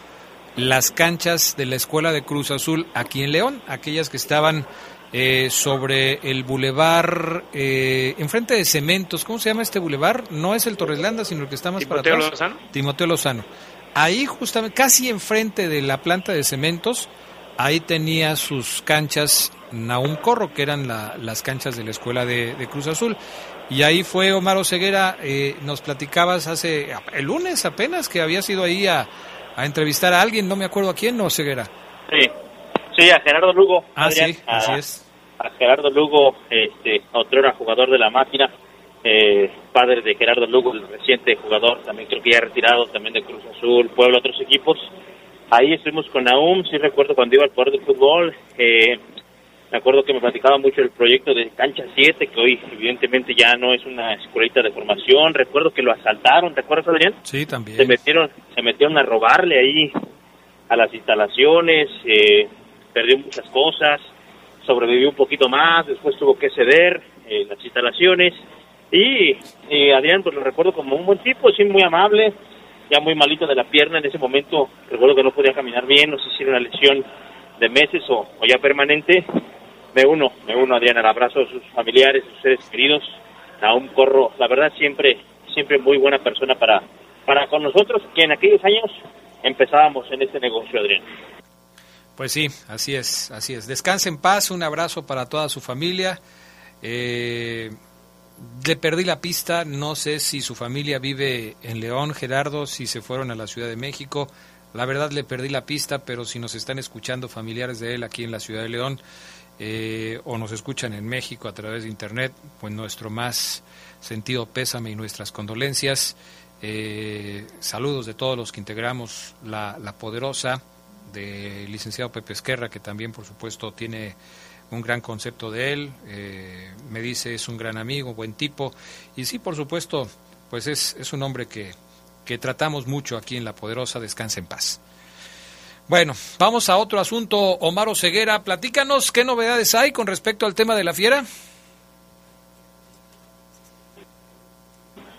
las canchas de la escuela de Cruz Azul aquí en León, aquellas que estaban eh, sobre el bulevar, eh, enfrente de Cementos, ¿cómo se llama este bulevar? No es el Torreslanda, sino el que está más
Timoteo
para atrás.
Lozano.
Timoteo Lozano. Ahí justamente, casi enfrente de la planta de Cementos, ahí tenía sus canchas Naum Corro, que eran la, las canchas de la escuela de, de, Cruz Azul. Y ahí fue Omar Oseguera, eh, nos platicabas hace, el lunes apenas, que había sido ahí a, a entrevistar a alguien, no me acuerdo a quién, no, Oseguera.
Sí, sí, a Gerardo Lugo.
Ah,
Adrián,
sí, así es
a Gerardo Lugo, este, otro era jugador de la máquina, eh, padre de Gerardo Lugo, el reciente jugador, también creo que ya retirado, también de Cruz Azul, Puebla, otros equipos. Ahí estuvimos con Naum, sí recuerdo cuando iba al poder del fútbol, eh, me acuerdo que me platicaba mucho el proyecto de Cancha 7, que hoy evidentemente ya no es una escuelita de formación, recuerdo que lo asaltaron, ¿recuerdas Adrián?
Sí, también.
Se metieron, se metieron a robarle ahí a las instalaciones, eh, perdió muchas cosas, sobrevivió un poquito más, después tuvo que ceder eh, las instalaciones. Y, y, Adrián pues lo recuerdo como un buen tipo, sí muy amable, ya muy malito de la pierna en ese momento, recuerdo que no podía caminar bien, no sé si era una lesión de meses o, o ya permanente, me uno, me uno Adrián al abrazo a sus familiares, sus seres queridos, a un corro, la verdad siempre, siempre muy buena persona para, para con nosotros, que en aquellos años empezábamos en este negocio, Adrián.
Pues sí, así es, así es. Descanse en paz, un abrazo para toda su familia. Eh, le perdí la pista, no sé si su familia vive en León, Gerardo, si se fueron a la Ciudad de México. La verdad le perdí la pista, pero si nos están escuchando familiares de él aquí en la Ciudad de León eh, o nos escuchan en México a través de Internet, pues nuestro más sentido pésame y nuestras condolencias. Eh, saludos de todos los que integramos la, la poderosa del licenciado Pepe Esquerra, que también por supuesto tiene un gran concepto de él, eh, me dice es un gran amigo, buen tipo, y sí, por supuesto, pues es, es un hombre que, que tratamos mucho aquí en La Poderosa, descansa en paz. Bueno, vamos a otro asunto, Omar Ceguera, platícanos qué novedades hay con respecto al tema de la fiera.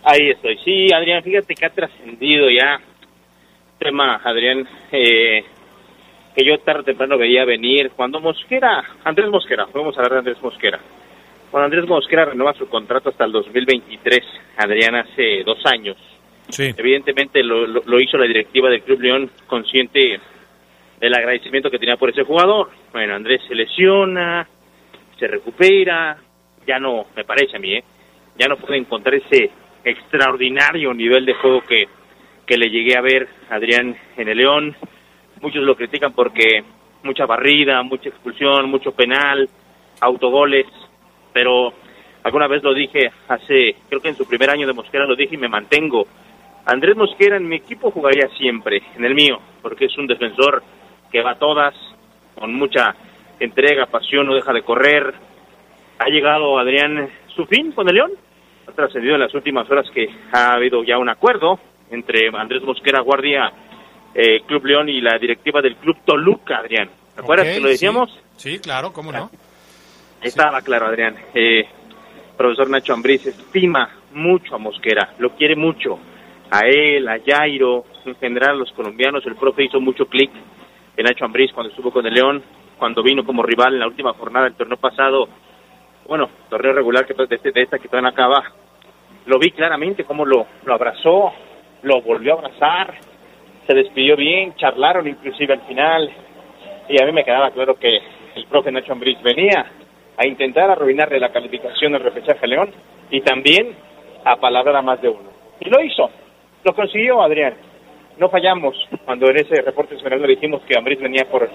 Ahí estoy, sí, Adrián, fíjate que ha trascendido ya tema, Adrián, eh, que yo tarde o temprano veía venir cuando Mosquera, Andrés Mosquera, vamos a hablar de Andrés Mosquera. Cuando Andrés Mosquera renueva su contrato hasta el 2023, Adrián hace dos años.
Sí.
Evidentemente lo, lo, lo hizo la directiva del Club León consciente del agradecimiento que tenía por ese jugador. Bueno, Andrés se lesiona, se recupera, ya no, me parece a mí, ¿eh? ya no puede encontrar ese extraordinario nivel de juego que, que le llegué a ver a Adrián en el León. Muchos lo critican porque mucha barrida, mucha expulsión, mucho penal, autogoles, pero alguna vez lo dije hace, creo que en su primer año de Mosquera lo dije y me mantengo. Andrés Mosquera en mi equipo jugaría siempre, en el mío, porque es un defensor que va a todas, con mucha entrega, pasión, no deja de correr. Ha llegado Adrián su fin con el León. Ha trascendido en las últimas horas que ha habido ya un acuerdo entre Andrés Mosquera Guardia, eh, Club León y la directiva del Club Toluca, Adrián. ¿Te acuerdas que lo decíamos?
Sí, sí, claro, cómo no.
Estaba claro, Adrián. Eh, profesor Nacho Ambriz estima mucho a Mosquera, lo quiere mucho. A él, a Jairo, en general a los colombianos. El profe hizo mucho clic en Nacho Ambriz cuando estuvo con el León, cuando vino como rival en la última jornada del torneo pasado. Bueno, torneo regular que de, este- de esta que todavía no acaba. Lo vi claramente cómo lo, lo abrazó, lo volvió a abrazar, se despidió bien, charlaron inclusive al final. Y a mí me quedaba claro que el profe Nacho Ambriz venía a intentar arruinarle la calificación del repechaje León y también a palabrar a más de uno. Y lo hizo, lo consiguió Adrián. No fallamos cuando en ese reporte esmeralda dijimos que Ambriz venía por,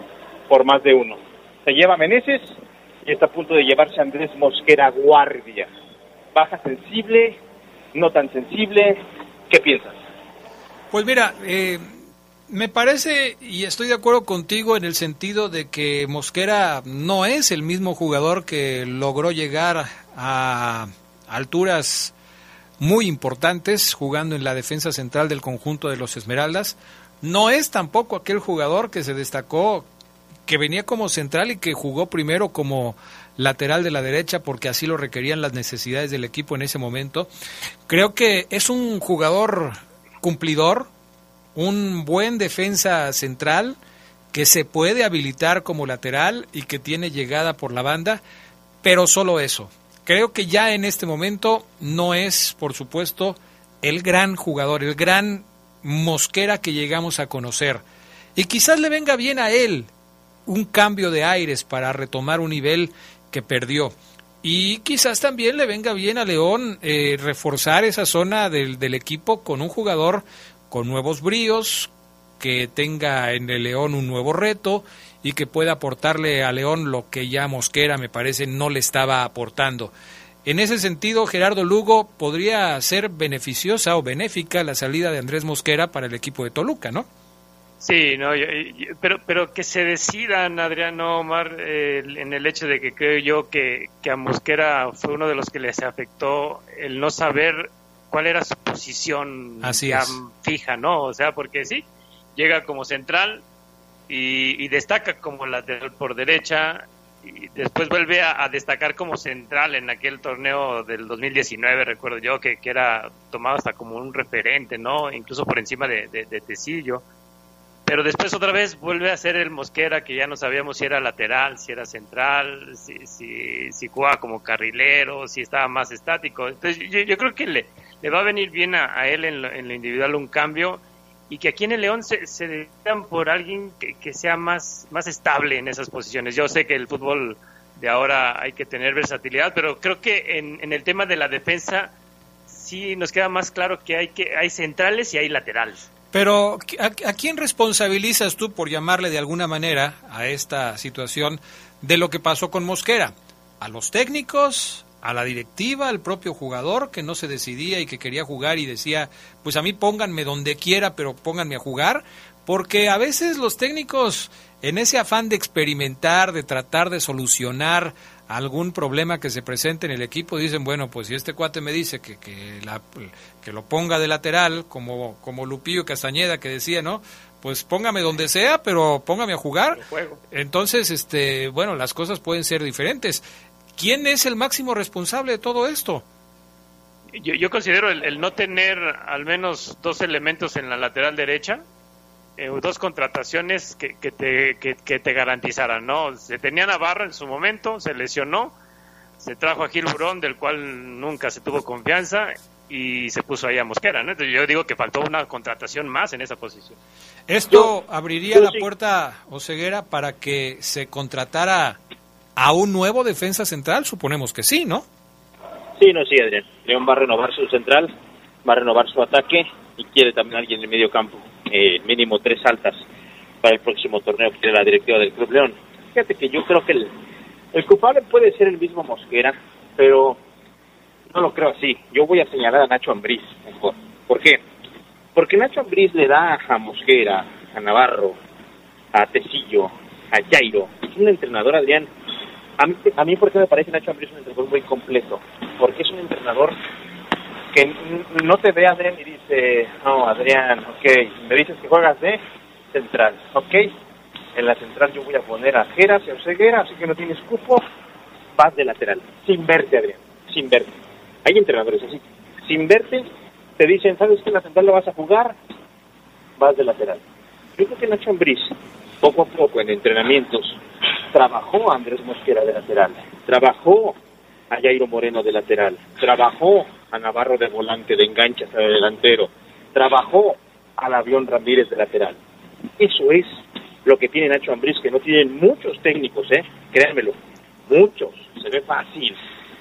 por más de uno. Se lleva Meneses y está a punto de llevarse Andrés Mosquera Guardia. Baja sensible, no tan sensible. ¿Qué piensas?
Pues mira, eh, me parece y estoy de acuerdo contigo en el sentido de que Mosquera no es el mismo jugador que logró llegar a alturas muy importantes jugando en la defensa central del conjunto de los Esmeraldas. No es tampoco aquel jugador que se destacó, que venía como central y que jugó primero como lateral de la derecha porque así lo requerían las necesidades del equipo en ese momento. Creo que es un jugador cumplidor, un buen defensa central que se puede habilitar como lateral y que tiene llegada por la banda, pero solo eso. Creo que ya en este momento no es, por supuesto, el gran jugador, el gran mosquera que llegamos a conocer. Y quizás le venga bien a él un cambio de aires para retomar un nivel que perdió. Y quizás también le venga bien a León eh, reforzar esa zona del, del equipo con un jugador con nuevos bríos, que tenga en el León un nuevo reto y que pueda aportarle a León lo que ya Mosquera me parece no le estaba aportando. En ese sentido, Gerardo Lugo podría ser beneficiosa o benéfica la salida de Andrés Mosquera para el equipo de Toluca, ¿no?
Sí, no, yo- pero, pero que se decidan, Adriano Omar, eh, en el hecho de que creo yo que, que a Mosquera fue uno de los que les afectó el no saber cuál era su posición
Así
ya
es.
fija, ¿no? O sea, porque sí, llega como central y, y destaca como lateral por derecha y después vuelve a, a destacar como central en aquel torneo del 2019, recuerdo yo, que, que era tomado hasta como un referente, ¿no? Incluso por encima de, de, de Tecillo. Pero después otra vez vuelve a ser el Mosquera, que ya no sabíamos si era lateral, si era central, si, si, si jugaba como carrilero, si estaba más estático. Entonces yo, yo creo que le, le va a venir bien a, a él en lo, en lo individual un cambio y que aquí en el León se, se decidan por alguien que, que sea más, más estable en esas posiciones. Yo sé que el fútbol de ahora hay que tener versatilidad, pero creo que en, en el tema de la defensa sí nos queda más claro que hay, que hay centrales y hay laterales.
Pero ¿a, a quién responsabilizas tú, por llamarle de alguna manera, a esta situación de lo que pasó con Mosquera? ¿A los técnicos? ¿A la directiva? ¿Al propio jugador que no se decidía y que quería jugar y decía, pues a mí pónganme donde quiera, pero pónganme a jugar? Porque a veces los técnicos, en ese afán de experimentar, de tratar de solucionar algún problema que se presente en el equipo, dicen, bueno, pues si este cuate me dice que, que, la, que lo ponga de lateral, como, como Lupillo Castañeda que decía, ¿no? Pues póngame donde sea, pero póngame a jugar. Entonces, este, bueno, las cosas pueden ser diferentes. ¿Quién es el máximo responsable de todo esto?
Yo, yo considero el, el no tener al menos dos elementos en la lateral derecha eh, dos contrataciones que, que te, que, que te garantizaran, ¿no? Se tenía Navarro en su momento, se lesionó, se trajo a Gil Burón, del cual nunca se tuvo confianza, y se puso ahí a Mosquera, ¿no? Entonces yo digo que faltó una contratación más en esa posición.
¿Esto abriría la puerta, Oseguera, para que se contratara a un nuevo defensa central? Suponemos que sí, ¿no?
Sí, no, sí, Adrián. León va a renovar su central, va a renovar su ataque y quiere también alguien en el medio campo, eh, mínimo tres altas para el próximo torneo que tiene la directiva del Club León. Fíjate que yo creo que el, el culpable puede ser el mismo Mosquera, pero no lo creo así. Yo voy a señalar a Nacho Ambriz mejor. ¿Por qué? Porque Nacho Ambriz le da a Mosquera, a Navarro, a Tecillo, a Jairo. Es un entrenador, Adrián. A mí, a mí por qué me parece Nacho Ambriz un entrenador muy completo. Porque es un entrenador que no te ve, Adrián, y dice, no, Adrián, ok, me dices que juegas de central, ok. En la central yo voy a poner a Geras y a Oseguera, así que no tienes cupo, vas de lateral. Sin verte, Adrián, sin verte. Hay entrenadores así. Sin verte, te dicen, ¿sabes que la central la vas a jugar? Vas de lateral. Yo creo que Nacho Ambriz, poco a poco en entrenamientos, trabajó a Andrés Mosquera de lateral, trabajó a Jairo Moreno de lateral, trabajó a Navarro de volante, de el delantero, trabajó al Avión Ramírez de lateral. Eso es lo que tiene Nacho Ambriz, que no tienen muchos técnicos, ¿eh? Créanmelo, muchos. Se ve fácil,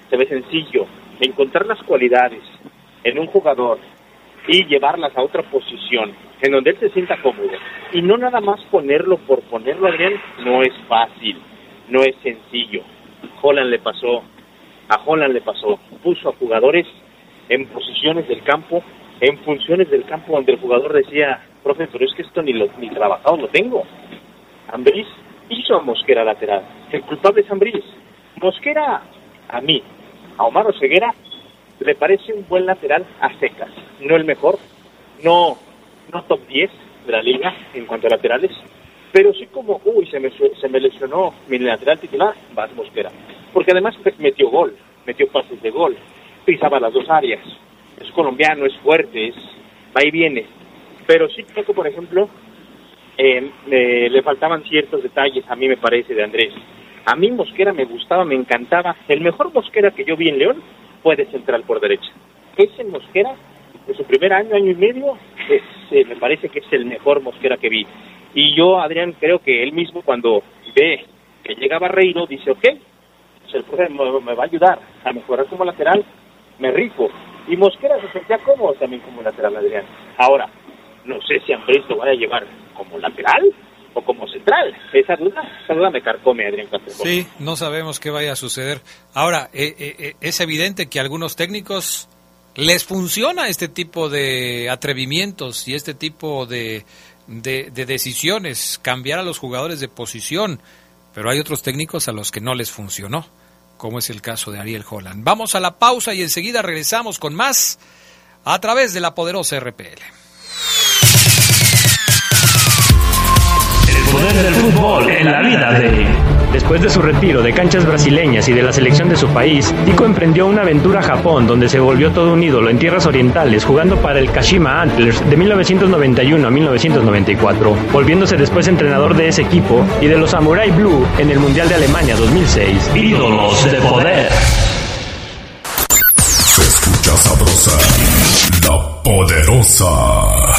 se ve sencillo, encontrar las cualidades en un jugador y llevarlas a otra posición en donde él se sienta cómodo. Y no nada más ponerlo por ponerlo Adrián no es fácil no es sencillo. Holland le pasó a Holland le pasó. Puso a jugadores en posiciones del campo en funciones del campo donde el jugador decía profe pero es que esto ni lo ni trabajado lo tengo Ambriz hizo a Mosquera lateral. El culpable es Ambriz. Mosquera a mí. A Omar Oseguera le parece un buen lateral a secas. No el mejor, no, no top 10 de la liga en cuanto a laterales, pero sí como, uy, se me, se me lesionó mi lateral titular, Vas Mosquera. Porque además metió gol, metió pases de gol, pisaba las dos áreas. Es colombiano, es fuerte, es va y viene. Pero sí creo que, por ejemplo, eh, le faltaban ciertos detalles, a mí me parece, de Andrés. A mí Mosquera me gustaba, me encantaba. El mejor Mosquera que yo vi en León fue de central por derecha. Ese Mosquera, en su primer año, año y medio, es, eh, me parece que es el mejor Mosquera que vi. Y yo, Adrián, creo que él mismo cuando ve que llega Barreiro, dice, ok, el me, me va a ayudar a mejorar como lateral, me rifo. Y Mosquera se sentía cómodo también como lateral, Adrián. Ahora, no sé si Andrés lo vaya a llevar como lateral o como central. Esa duda, esa duda me carcome, Adrián Castro.
Sí, no sabemos qué vaya a suceder. Ahora, eh, eh, eh, es evidente que a algunos técnicos les funciona este tipo de atrevimientos y este tipo de, de, de decisiones, cambiar a los jugadores de posición, pero hay otros técnicos a los que no les funcionó, como es el caso de Ariel Holland. Vamos a la pausa y enseguida regresamos con más a través de la poderosa RPL.
Poder del fútbol en la vida de... Después de su retiro de canchas brasileñas y de la selección de su país, Tico emprendió una aventura a Japón donde se volvió todo un ídolo en tierras orientales jugando para el Kashima Antlers de 1991 a 1994, volviéndose después entrenador de ese equipo y de los Samurai Blue en el Mundial de Alemania 2006. Ídolos de poder.
Se escucha sabrosa, la poderosa.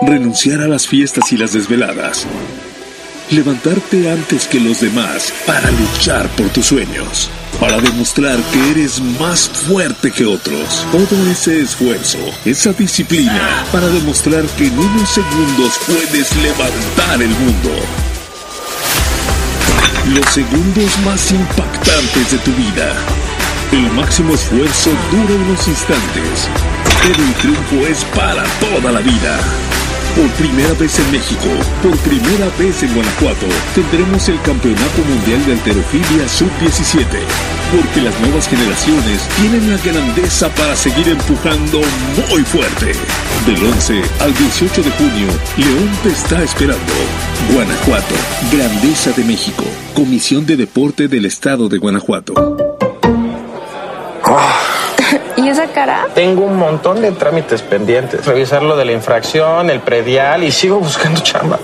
Renunciar a las fiestas y las desveladas. Levantarte antes que los demás para luchar por tus sueños. Para demostrar que eres más fuerte que otros. Todo ese esfuerzo, esa disciplina, para demostrar que en unos segundos puedes levantar el mundo. Los segundos más impactantes de tu vida. El máximo esfuerzo dura unos instantes, pero el triunfo es para toda la vida. Por primera vez en México, por primera vez en Guanajuato, tendremos el Campeonato Mundial de Alterofilia Sub-17. Porque las nuevas generaciones tienen la grandeza para seguir empujando muy fuerte. Del 11 al 18 de junio, León te está esperando. Guanajuato, Grandeza de México, Comisión de Deporte del Estado de Guanajuato.
Cara?
Tengo un montón de trámites pendientes. Revisar lo de la infracción, el predial y sigo buscando chamba.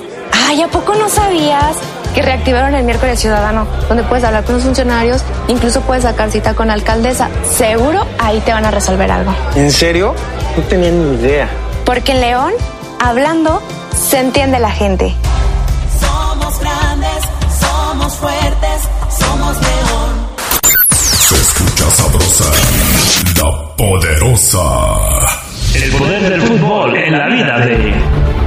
Ay, ¿a poco no sabías que reactivaron el miércoles ciudadano? Donde puedes hablar con los funcionarios, incluso puedes sacar cita con la alcaldesa. Seguro ahí te van a resolver algo.
¿En serio? No tenía ni idea.
Porque en León, hablando, se entiende la gente.
Poderosa.
El poder del fútbol en la vida de...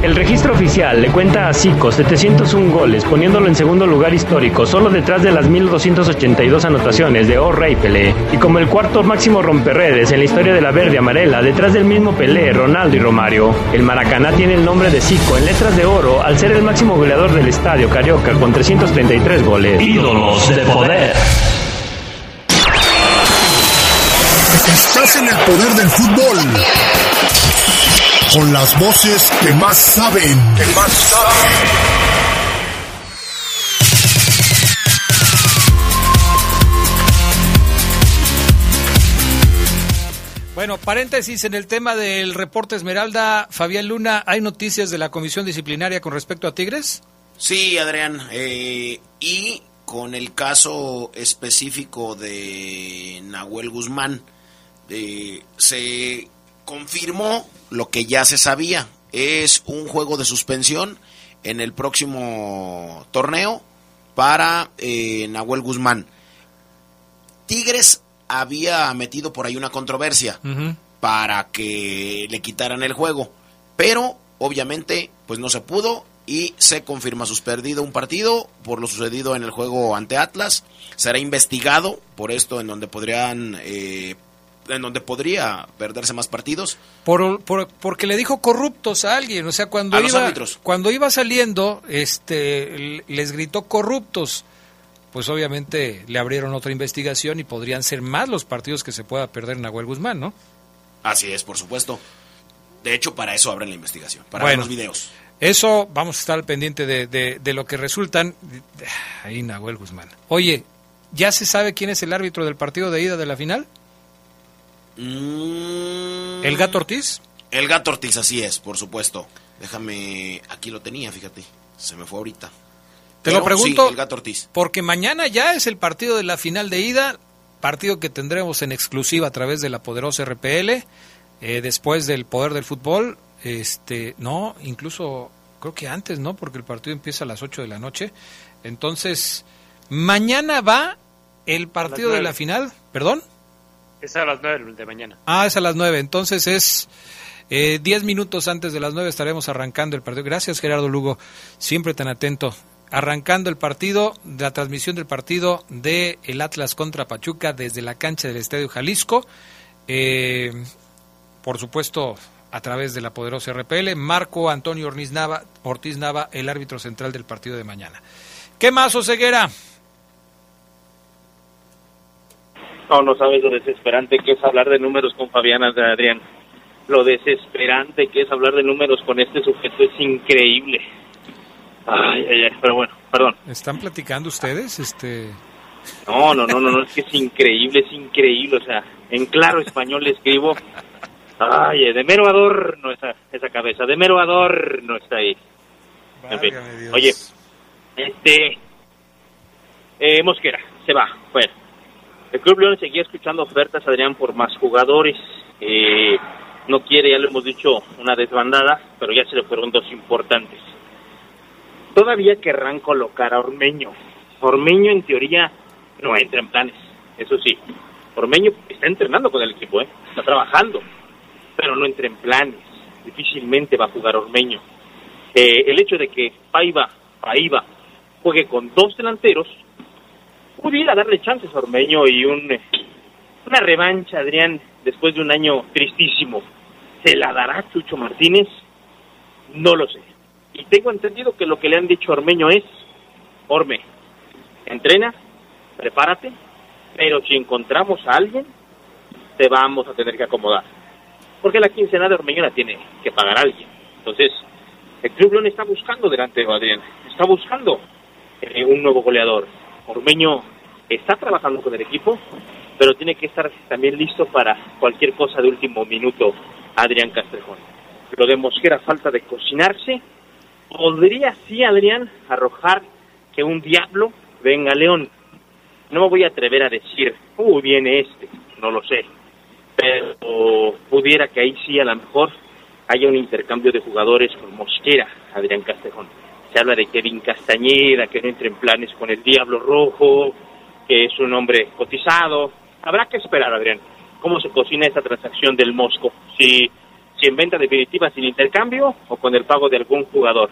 El registro oficial le cuenta a Zico 701 goles, poniéndolo en segundo lugar histórico, solo detrás de las 1282 anotaciones de O'Reilly Pelé, y como el cuarto máximo romperredes en la historia de la verde amarela, detrás del mismo Pelé, Ronaldo y Romario. El Maracaná tiene el nombre de Zico en letras de oro al ser el máximo goleador del estadio Carioca con 333 goles.
Ídolos de poder.
Estás en el poder del fútbol. Con las voces que más saben. Que más saben.
Bueno, paréntesis en el tema del reporte Esmeralda. Fabián Luna, ¿hay noticias de la comisión disciplinaria con respecto a Tigres?
Sí, Adrián. eh, y con el caso específico de Nahuel Guzmán, eh, se confirmó lo que ya se sabía. Es un juego de suspensión en el próximo torneo para eh, Nahuel Guzmán. Tigres había metido por ahí una controversia para que le quitaran el juego, pero obviamente pues no se pudo y se confirma suspendido un partido por lo sucedido en el juego ante Atlas. Será investigado por esto en donde podrían eh, en donde podría perderse más partidos.
Por, por- porque le dijo corruptos a alguien, o sea, cuando
A
iba cuando iba saliendo, este les gritó corruptos. Pues obviamente le abrieron otra investigación y podrían ser más los partidos que se pueda perder Nahuel Guzmán, ¿no?
Así es, por supuesto. De hecho, para eso abren la investigación, para
Bueno.
ver los videos.
Eso vamos a estar al pendiente de, de- de lo que resultan. Ahí Nahuel Guzmán. Oye, ¿ya se sabe quién es el árbitro del partido de ida de la final? ¿El Gato Ortiz?
El Gato Ortiz, así es, por supuesto. Déjame, aquí lo tenía, fíjate, se me fue ahorita.
Te
Pero
lo pregunto
sí, el Gato Ortiz.
porque mañana ya es el partido de la final de ida, partido que tendremos en exclusiva a través de la poderosa RPL, eh, después del poder del fútbol, este, no, incluso creo que antes, ¿no? Porque el partido empieza a las 8 de la noche. Entonces, mañana va el partido de la final, ¿perdón?
Es a las 9 de mañana.
Ah, es a las 9, entonces es eh, 10 minutos antes de las 9 estaremos arrancando el partido. Gracias Gerardo Lugo, siempre tan atento. Arrancando el partido, la transmisión del partido de el Atlas contra Pachuca desde la cancha del Estadio Jalisco. Eh, por supuesto, a través de la poderosa RPL. Marco Antonio Ortiz Nava, Ortiz Nava, el árbitro central del partido de mañana. ¿Qué más, Oseguera?
No, no sabes lo desesperante que es hablar de números con Fabiana de Adrián. Lo desesperante que es hablar de números con este sujeto es increíble. Ay, ay, ay, pero bueno, perdón.
¿Están platicando ustedes? Este...
No, no, no, no, no, es que es increíble, es increíble. O sea, en claro español le escribo. Ay, de mero adorno esa, esa cabeza, de mero adorno está ahí. En fin, oye, este. Eh, Mosquera, se va, bueno. El Club León seguía escuchando ofertas, Adrián, por más jugadores. Eh, no quiere, ya lo hemos dicho, una desbandada, pero ya se le fueron dos importantes. Todavía querrán colocar a Ormeño. Ormeño, en teoría, no entra en planes, eso sí. Ormeño está entrenando con el equipo, ¿eh? está trabajando, pero no entra en planes. Difícilmente va a jugar Ormeño. Eh, el hecho de que Paiva, Paiva juegue con dos delanteros pudiera darle chances a Ormeño y un, eh, una revancha, Adrián, después de un año tristísimo. ¿Se la dará Chucho Martínez? No lo sé. Y tengo entendido que lo que le han dicho a Ormeño es, Orme, entrena, prepárate, pero si encontramos a alguien, te vamos a tener que acomodar. Porque la quincena de Ormeño la tiene que pagar alguien. Entonces, el Club León está buscando delante de Adrián, está buscando eh, un nuevo goleador. Ormeño está trabajando con el equipo, pero tiene que estar también listo para cualquier cosa de último minuto, Adrián Castrejón. Lo de Mosquera, falta de cocinarse. Podría, sí, Adrián, arrojar que un diablo venga a León. No me voy a atrever a decir, uy, viene este, no lo sé. Pero pudiera que ahí sí, a lo mejor, haya un intercambio de jugadores con Mosquera, Adrián Castrejón. Se habla de Kevin Castañeda, que no entre en planes con el Diablo Rojo, que es un hombre cotizado. Habrá que esperar, Adrián, cómo se cocina esta transacción del Mosco. Si, si en venta definitiva sin intercambio o con el pago de algún jugador.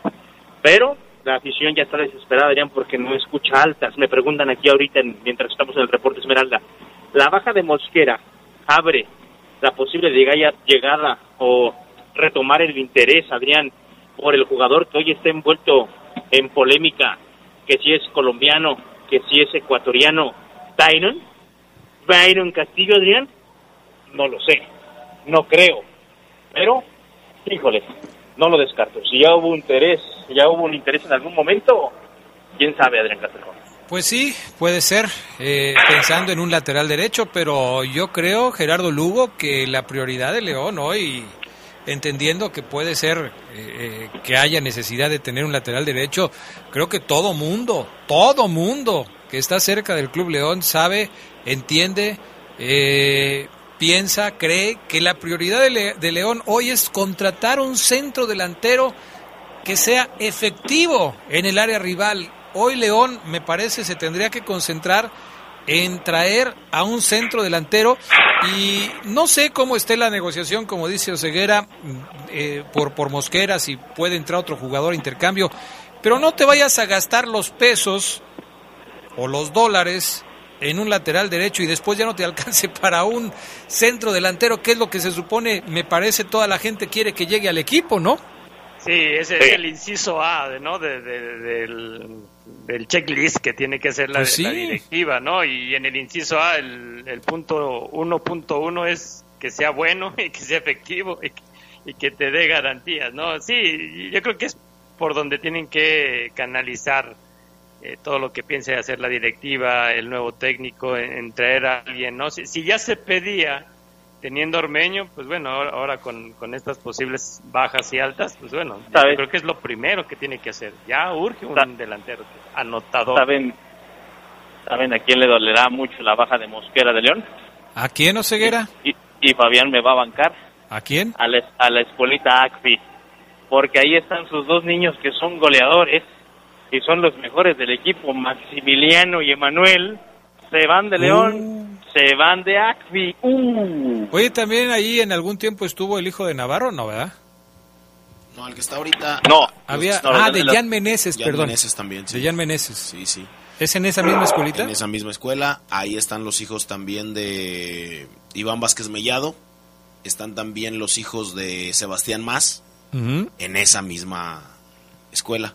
Pero la afición ya está desesperada, Adrián, porque no escucha altas. Me preguntan aquí ahorita, en- mientras estamos en el reporte Esmeralda, la baja de Mosquera abre la posible llegada o retomar el interés, Adrián, por el jugador que hoy está envuelto en polémica, que si es colombiano, que si es ecuatoriano, Tyron, Byron Castillo, Adrián, no lo sé, no creo, pero, híjole, no lo descarto. Si ya hubo interés, ya hubo un interés en algún momento, quién sabe, Adrián Castrejón.
Pues sí, puede ser, eh, pensando en un lateral derecho, pero yo creo, Gerardo Lugo, que la prioridad de León hoy, entendiendo que puede ser eh, eh, que haya necesidad de tener un lateral derecho, creo que todo mundo, todo mundo que está cerca del Club León sabe, entiende, eh, piensa, cree que la prioridad de, de León hoy es contratar un centro delantero que sea efectivo en el área rival. Hoy León, me parece, se tendría que concentrar en traer a un centro delantero y no sé cómo esté la negociación, como dice Oseguera, eh, por, por Mosquera, si puede entrar otro jugador a intercambio, pero no te vayas a gastar los pesos o los dólares en un lateral derecho y después ya no te alcance para un centro delantero, que es lo que se supone, me parece, toda la gente quiere que llegue al equipo, ¿no?
Sí, ese es el inciso A, de- ¿no? De, de- del, del checklist que tiene que hacer la,
Pues sí.
la directiva, ¿no? Y en el inciso A, el, el punto 1.1 es que sea bueno y que sea efectivo y, que- y que te dé garantías, ¿no? Sí, yo creo que es por donde tienen que canalizar eh, todo lo que piense hacer la directiva, el nuevo técnico, en, en traer a alguien, ¿no? Si, si ya se pedía teniendo Ormeño, pues bueno, ahora, ahora con, con estas posibles bajas y altas, pues bueno, yo creo que es lo primero que tiene que hacer. Ya urge un delantero anotador.
¿Saben, ¿Saben a quién le dolerá mucho la baja de Mosquera de León?
¿A quién, Oseguera?
Y, y Fabián me va a bancar
¿A quién?
a la, a la escuelita ACFI, porque ahí están sus dos niños que son goleadores y son los mejores del equipo, Maximiliano y Emanuel. Se van de León, se van de ACFI. Uh.
Oye, también ahí en algún tiempo estuvo el hijo de Navarro, ¿no, verdad?
No, el que está ahorita.
No.
Había,
No,
ah, de Jan Meneses,
Jan
perdón.
Meneses también, sí.
De Jan Meneses.
Sí, sí.
¿Es en esa misma escuelita?
En esa misma escuela. Ahí están los hijos también de Iván Vázquez Mellado. Están también los hijos de Sebastián Más.
Ujú.
En esa misma escuela.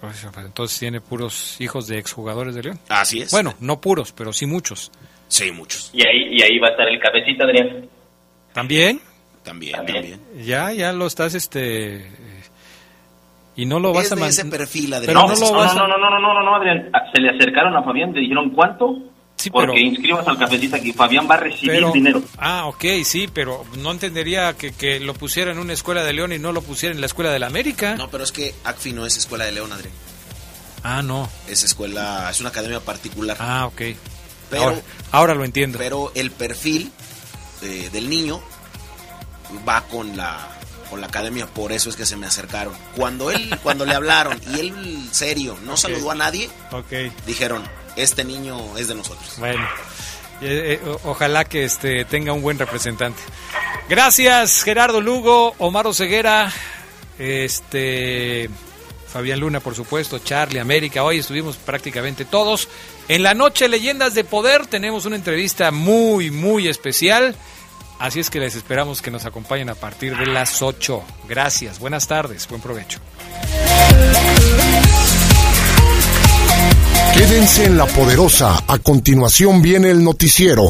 Pues, Entonces tiene puros hijos de exjugadores de León.
Así es.
Bueno, no puros, pero sí muchos.
Sí, muchos.
Y ahí, y ahí va a estar el cabecita, Adrián.
¿También?
También, también.
Ya, ya lo estás, este... Y no lo vas
Es
a
de
mandar...
ese perfil, Adrián.
no,
No,
No,
vas
no,
a...
no, no, no, no, no, no, Adrián. Ah, Se le acercaron a Fabián, le dijeron cuánto,
Sí,
porque
pero-
inscribas al cafecita que Fabián va a recibir
Pero-
dinero.
Ah, ok, sí, pero no entendería que, que lo pusiera en una escuela de León y no lo pusiera en la escuela de la América.
No, pero es que ACFI no es escuela de León, Adrián.
Ah, no.
Es escuela, es una academia particular.
Ah, ok.
Pero-
ahora, ahora lo entiendo.
Pero el perfil eh, del niño va con la con la academia, por eso es que se me acercaron. Cuando él, cuando le hablaron y él serio, no saludó a nadie,
Ok,
dijeron, este niño es de nosotros.
bueno. Eh, eh, ojalá que este tenga un buen representante. Gracias, Gerardo Lugo, Omar Ceguera, este Fabián Luna, por supuesto, Charlie, América. Hoy estuvimos prácticamente todos. En la noche Leyendas de Poder tenemos una entrevista muy, muy especial. Así es que les esperamos que nos acompañen a partir de las 8. Gracias, buenas tardes, buen provecho.
Quédense en la poderosa. A continuación viene el noticiero.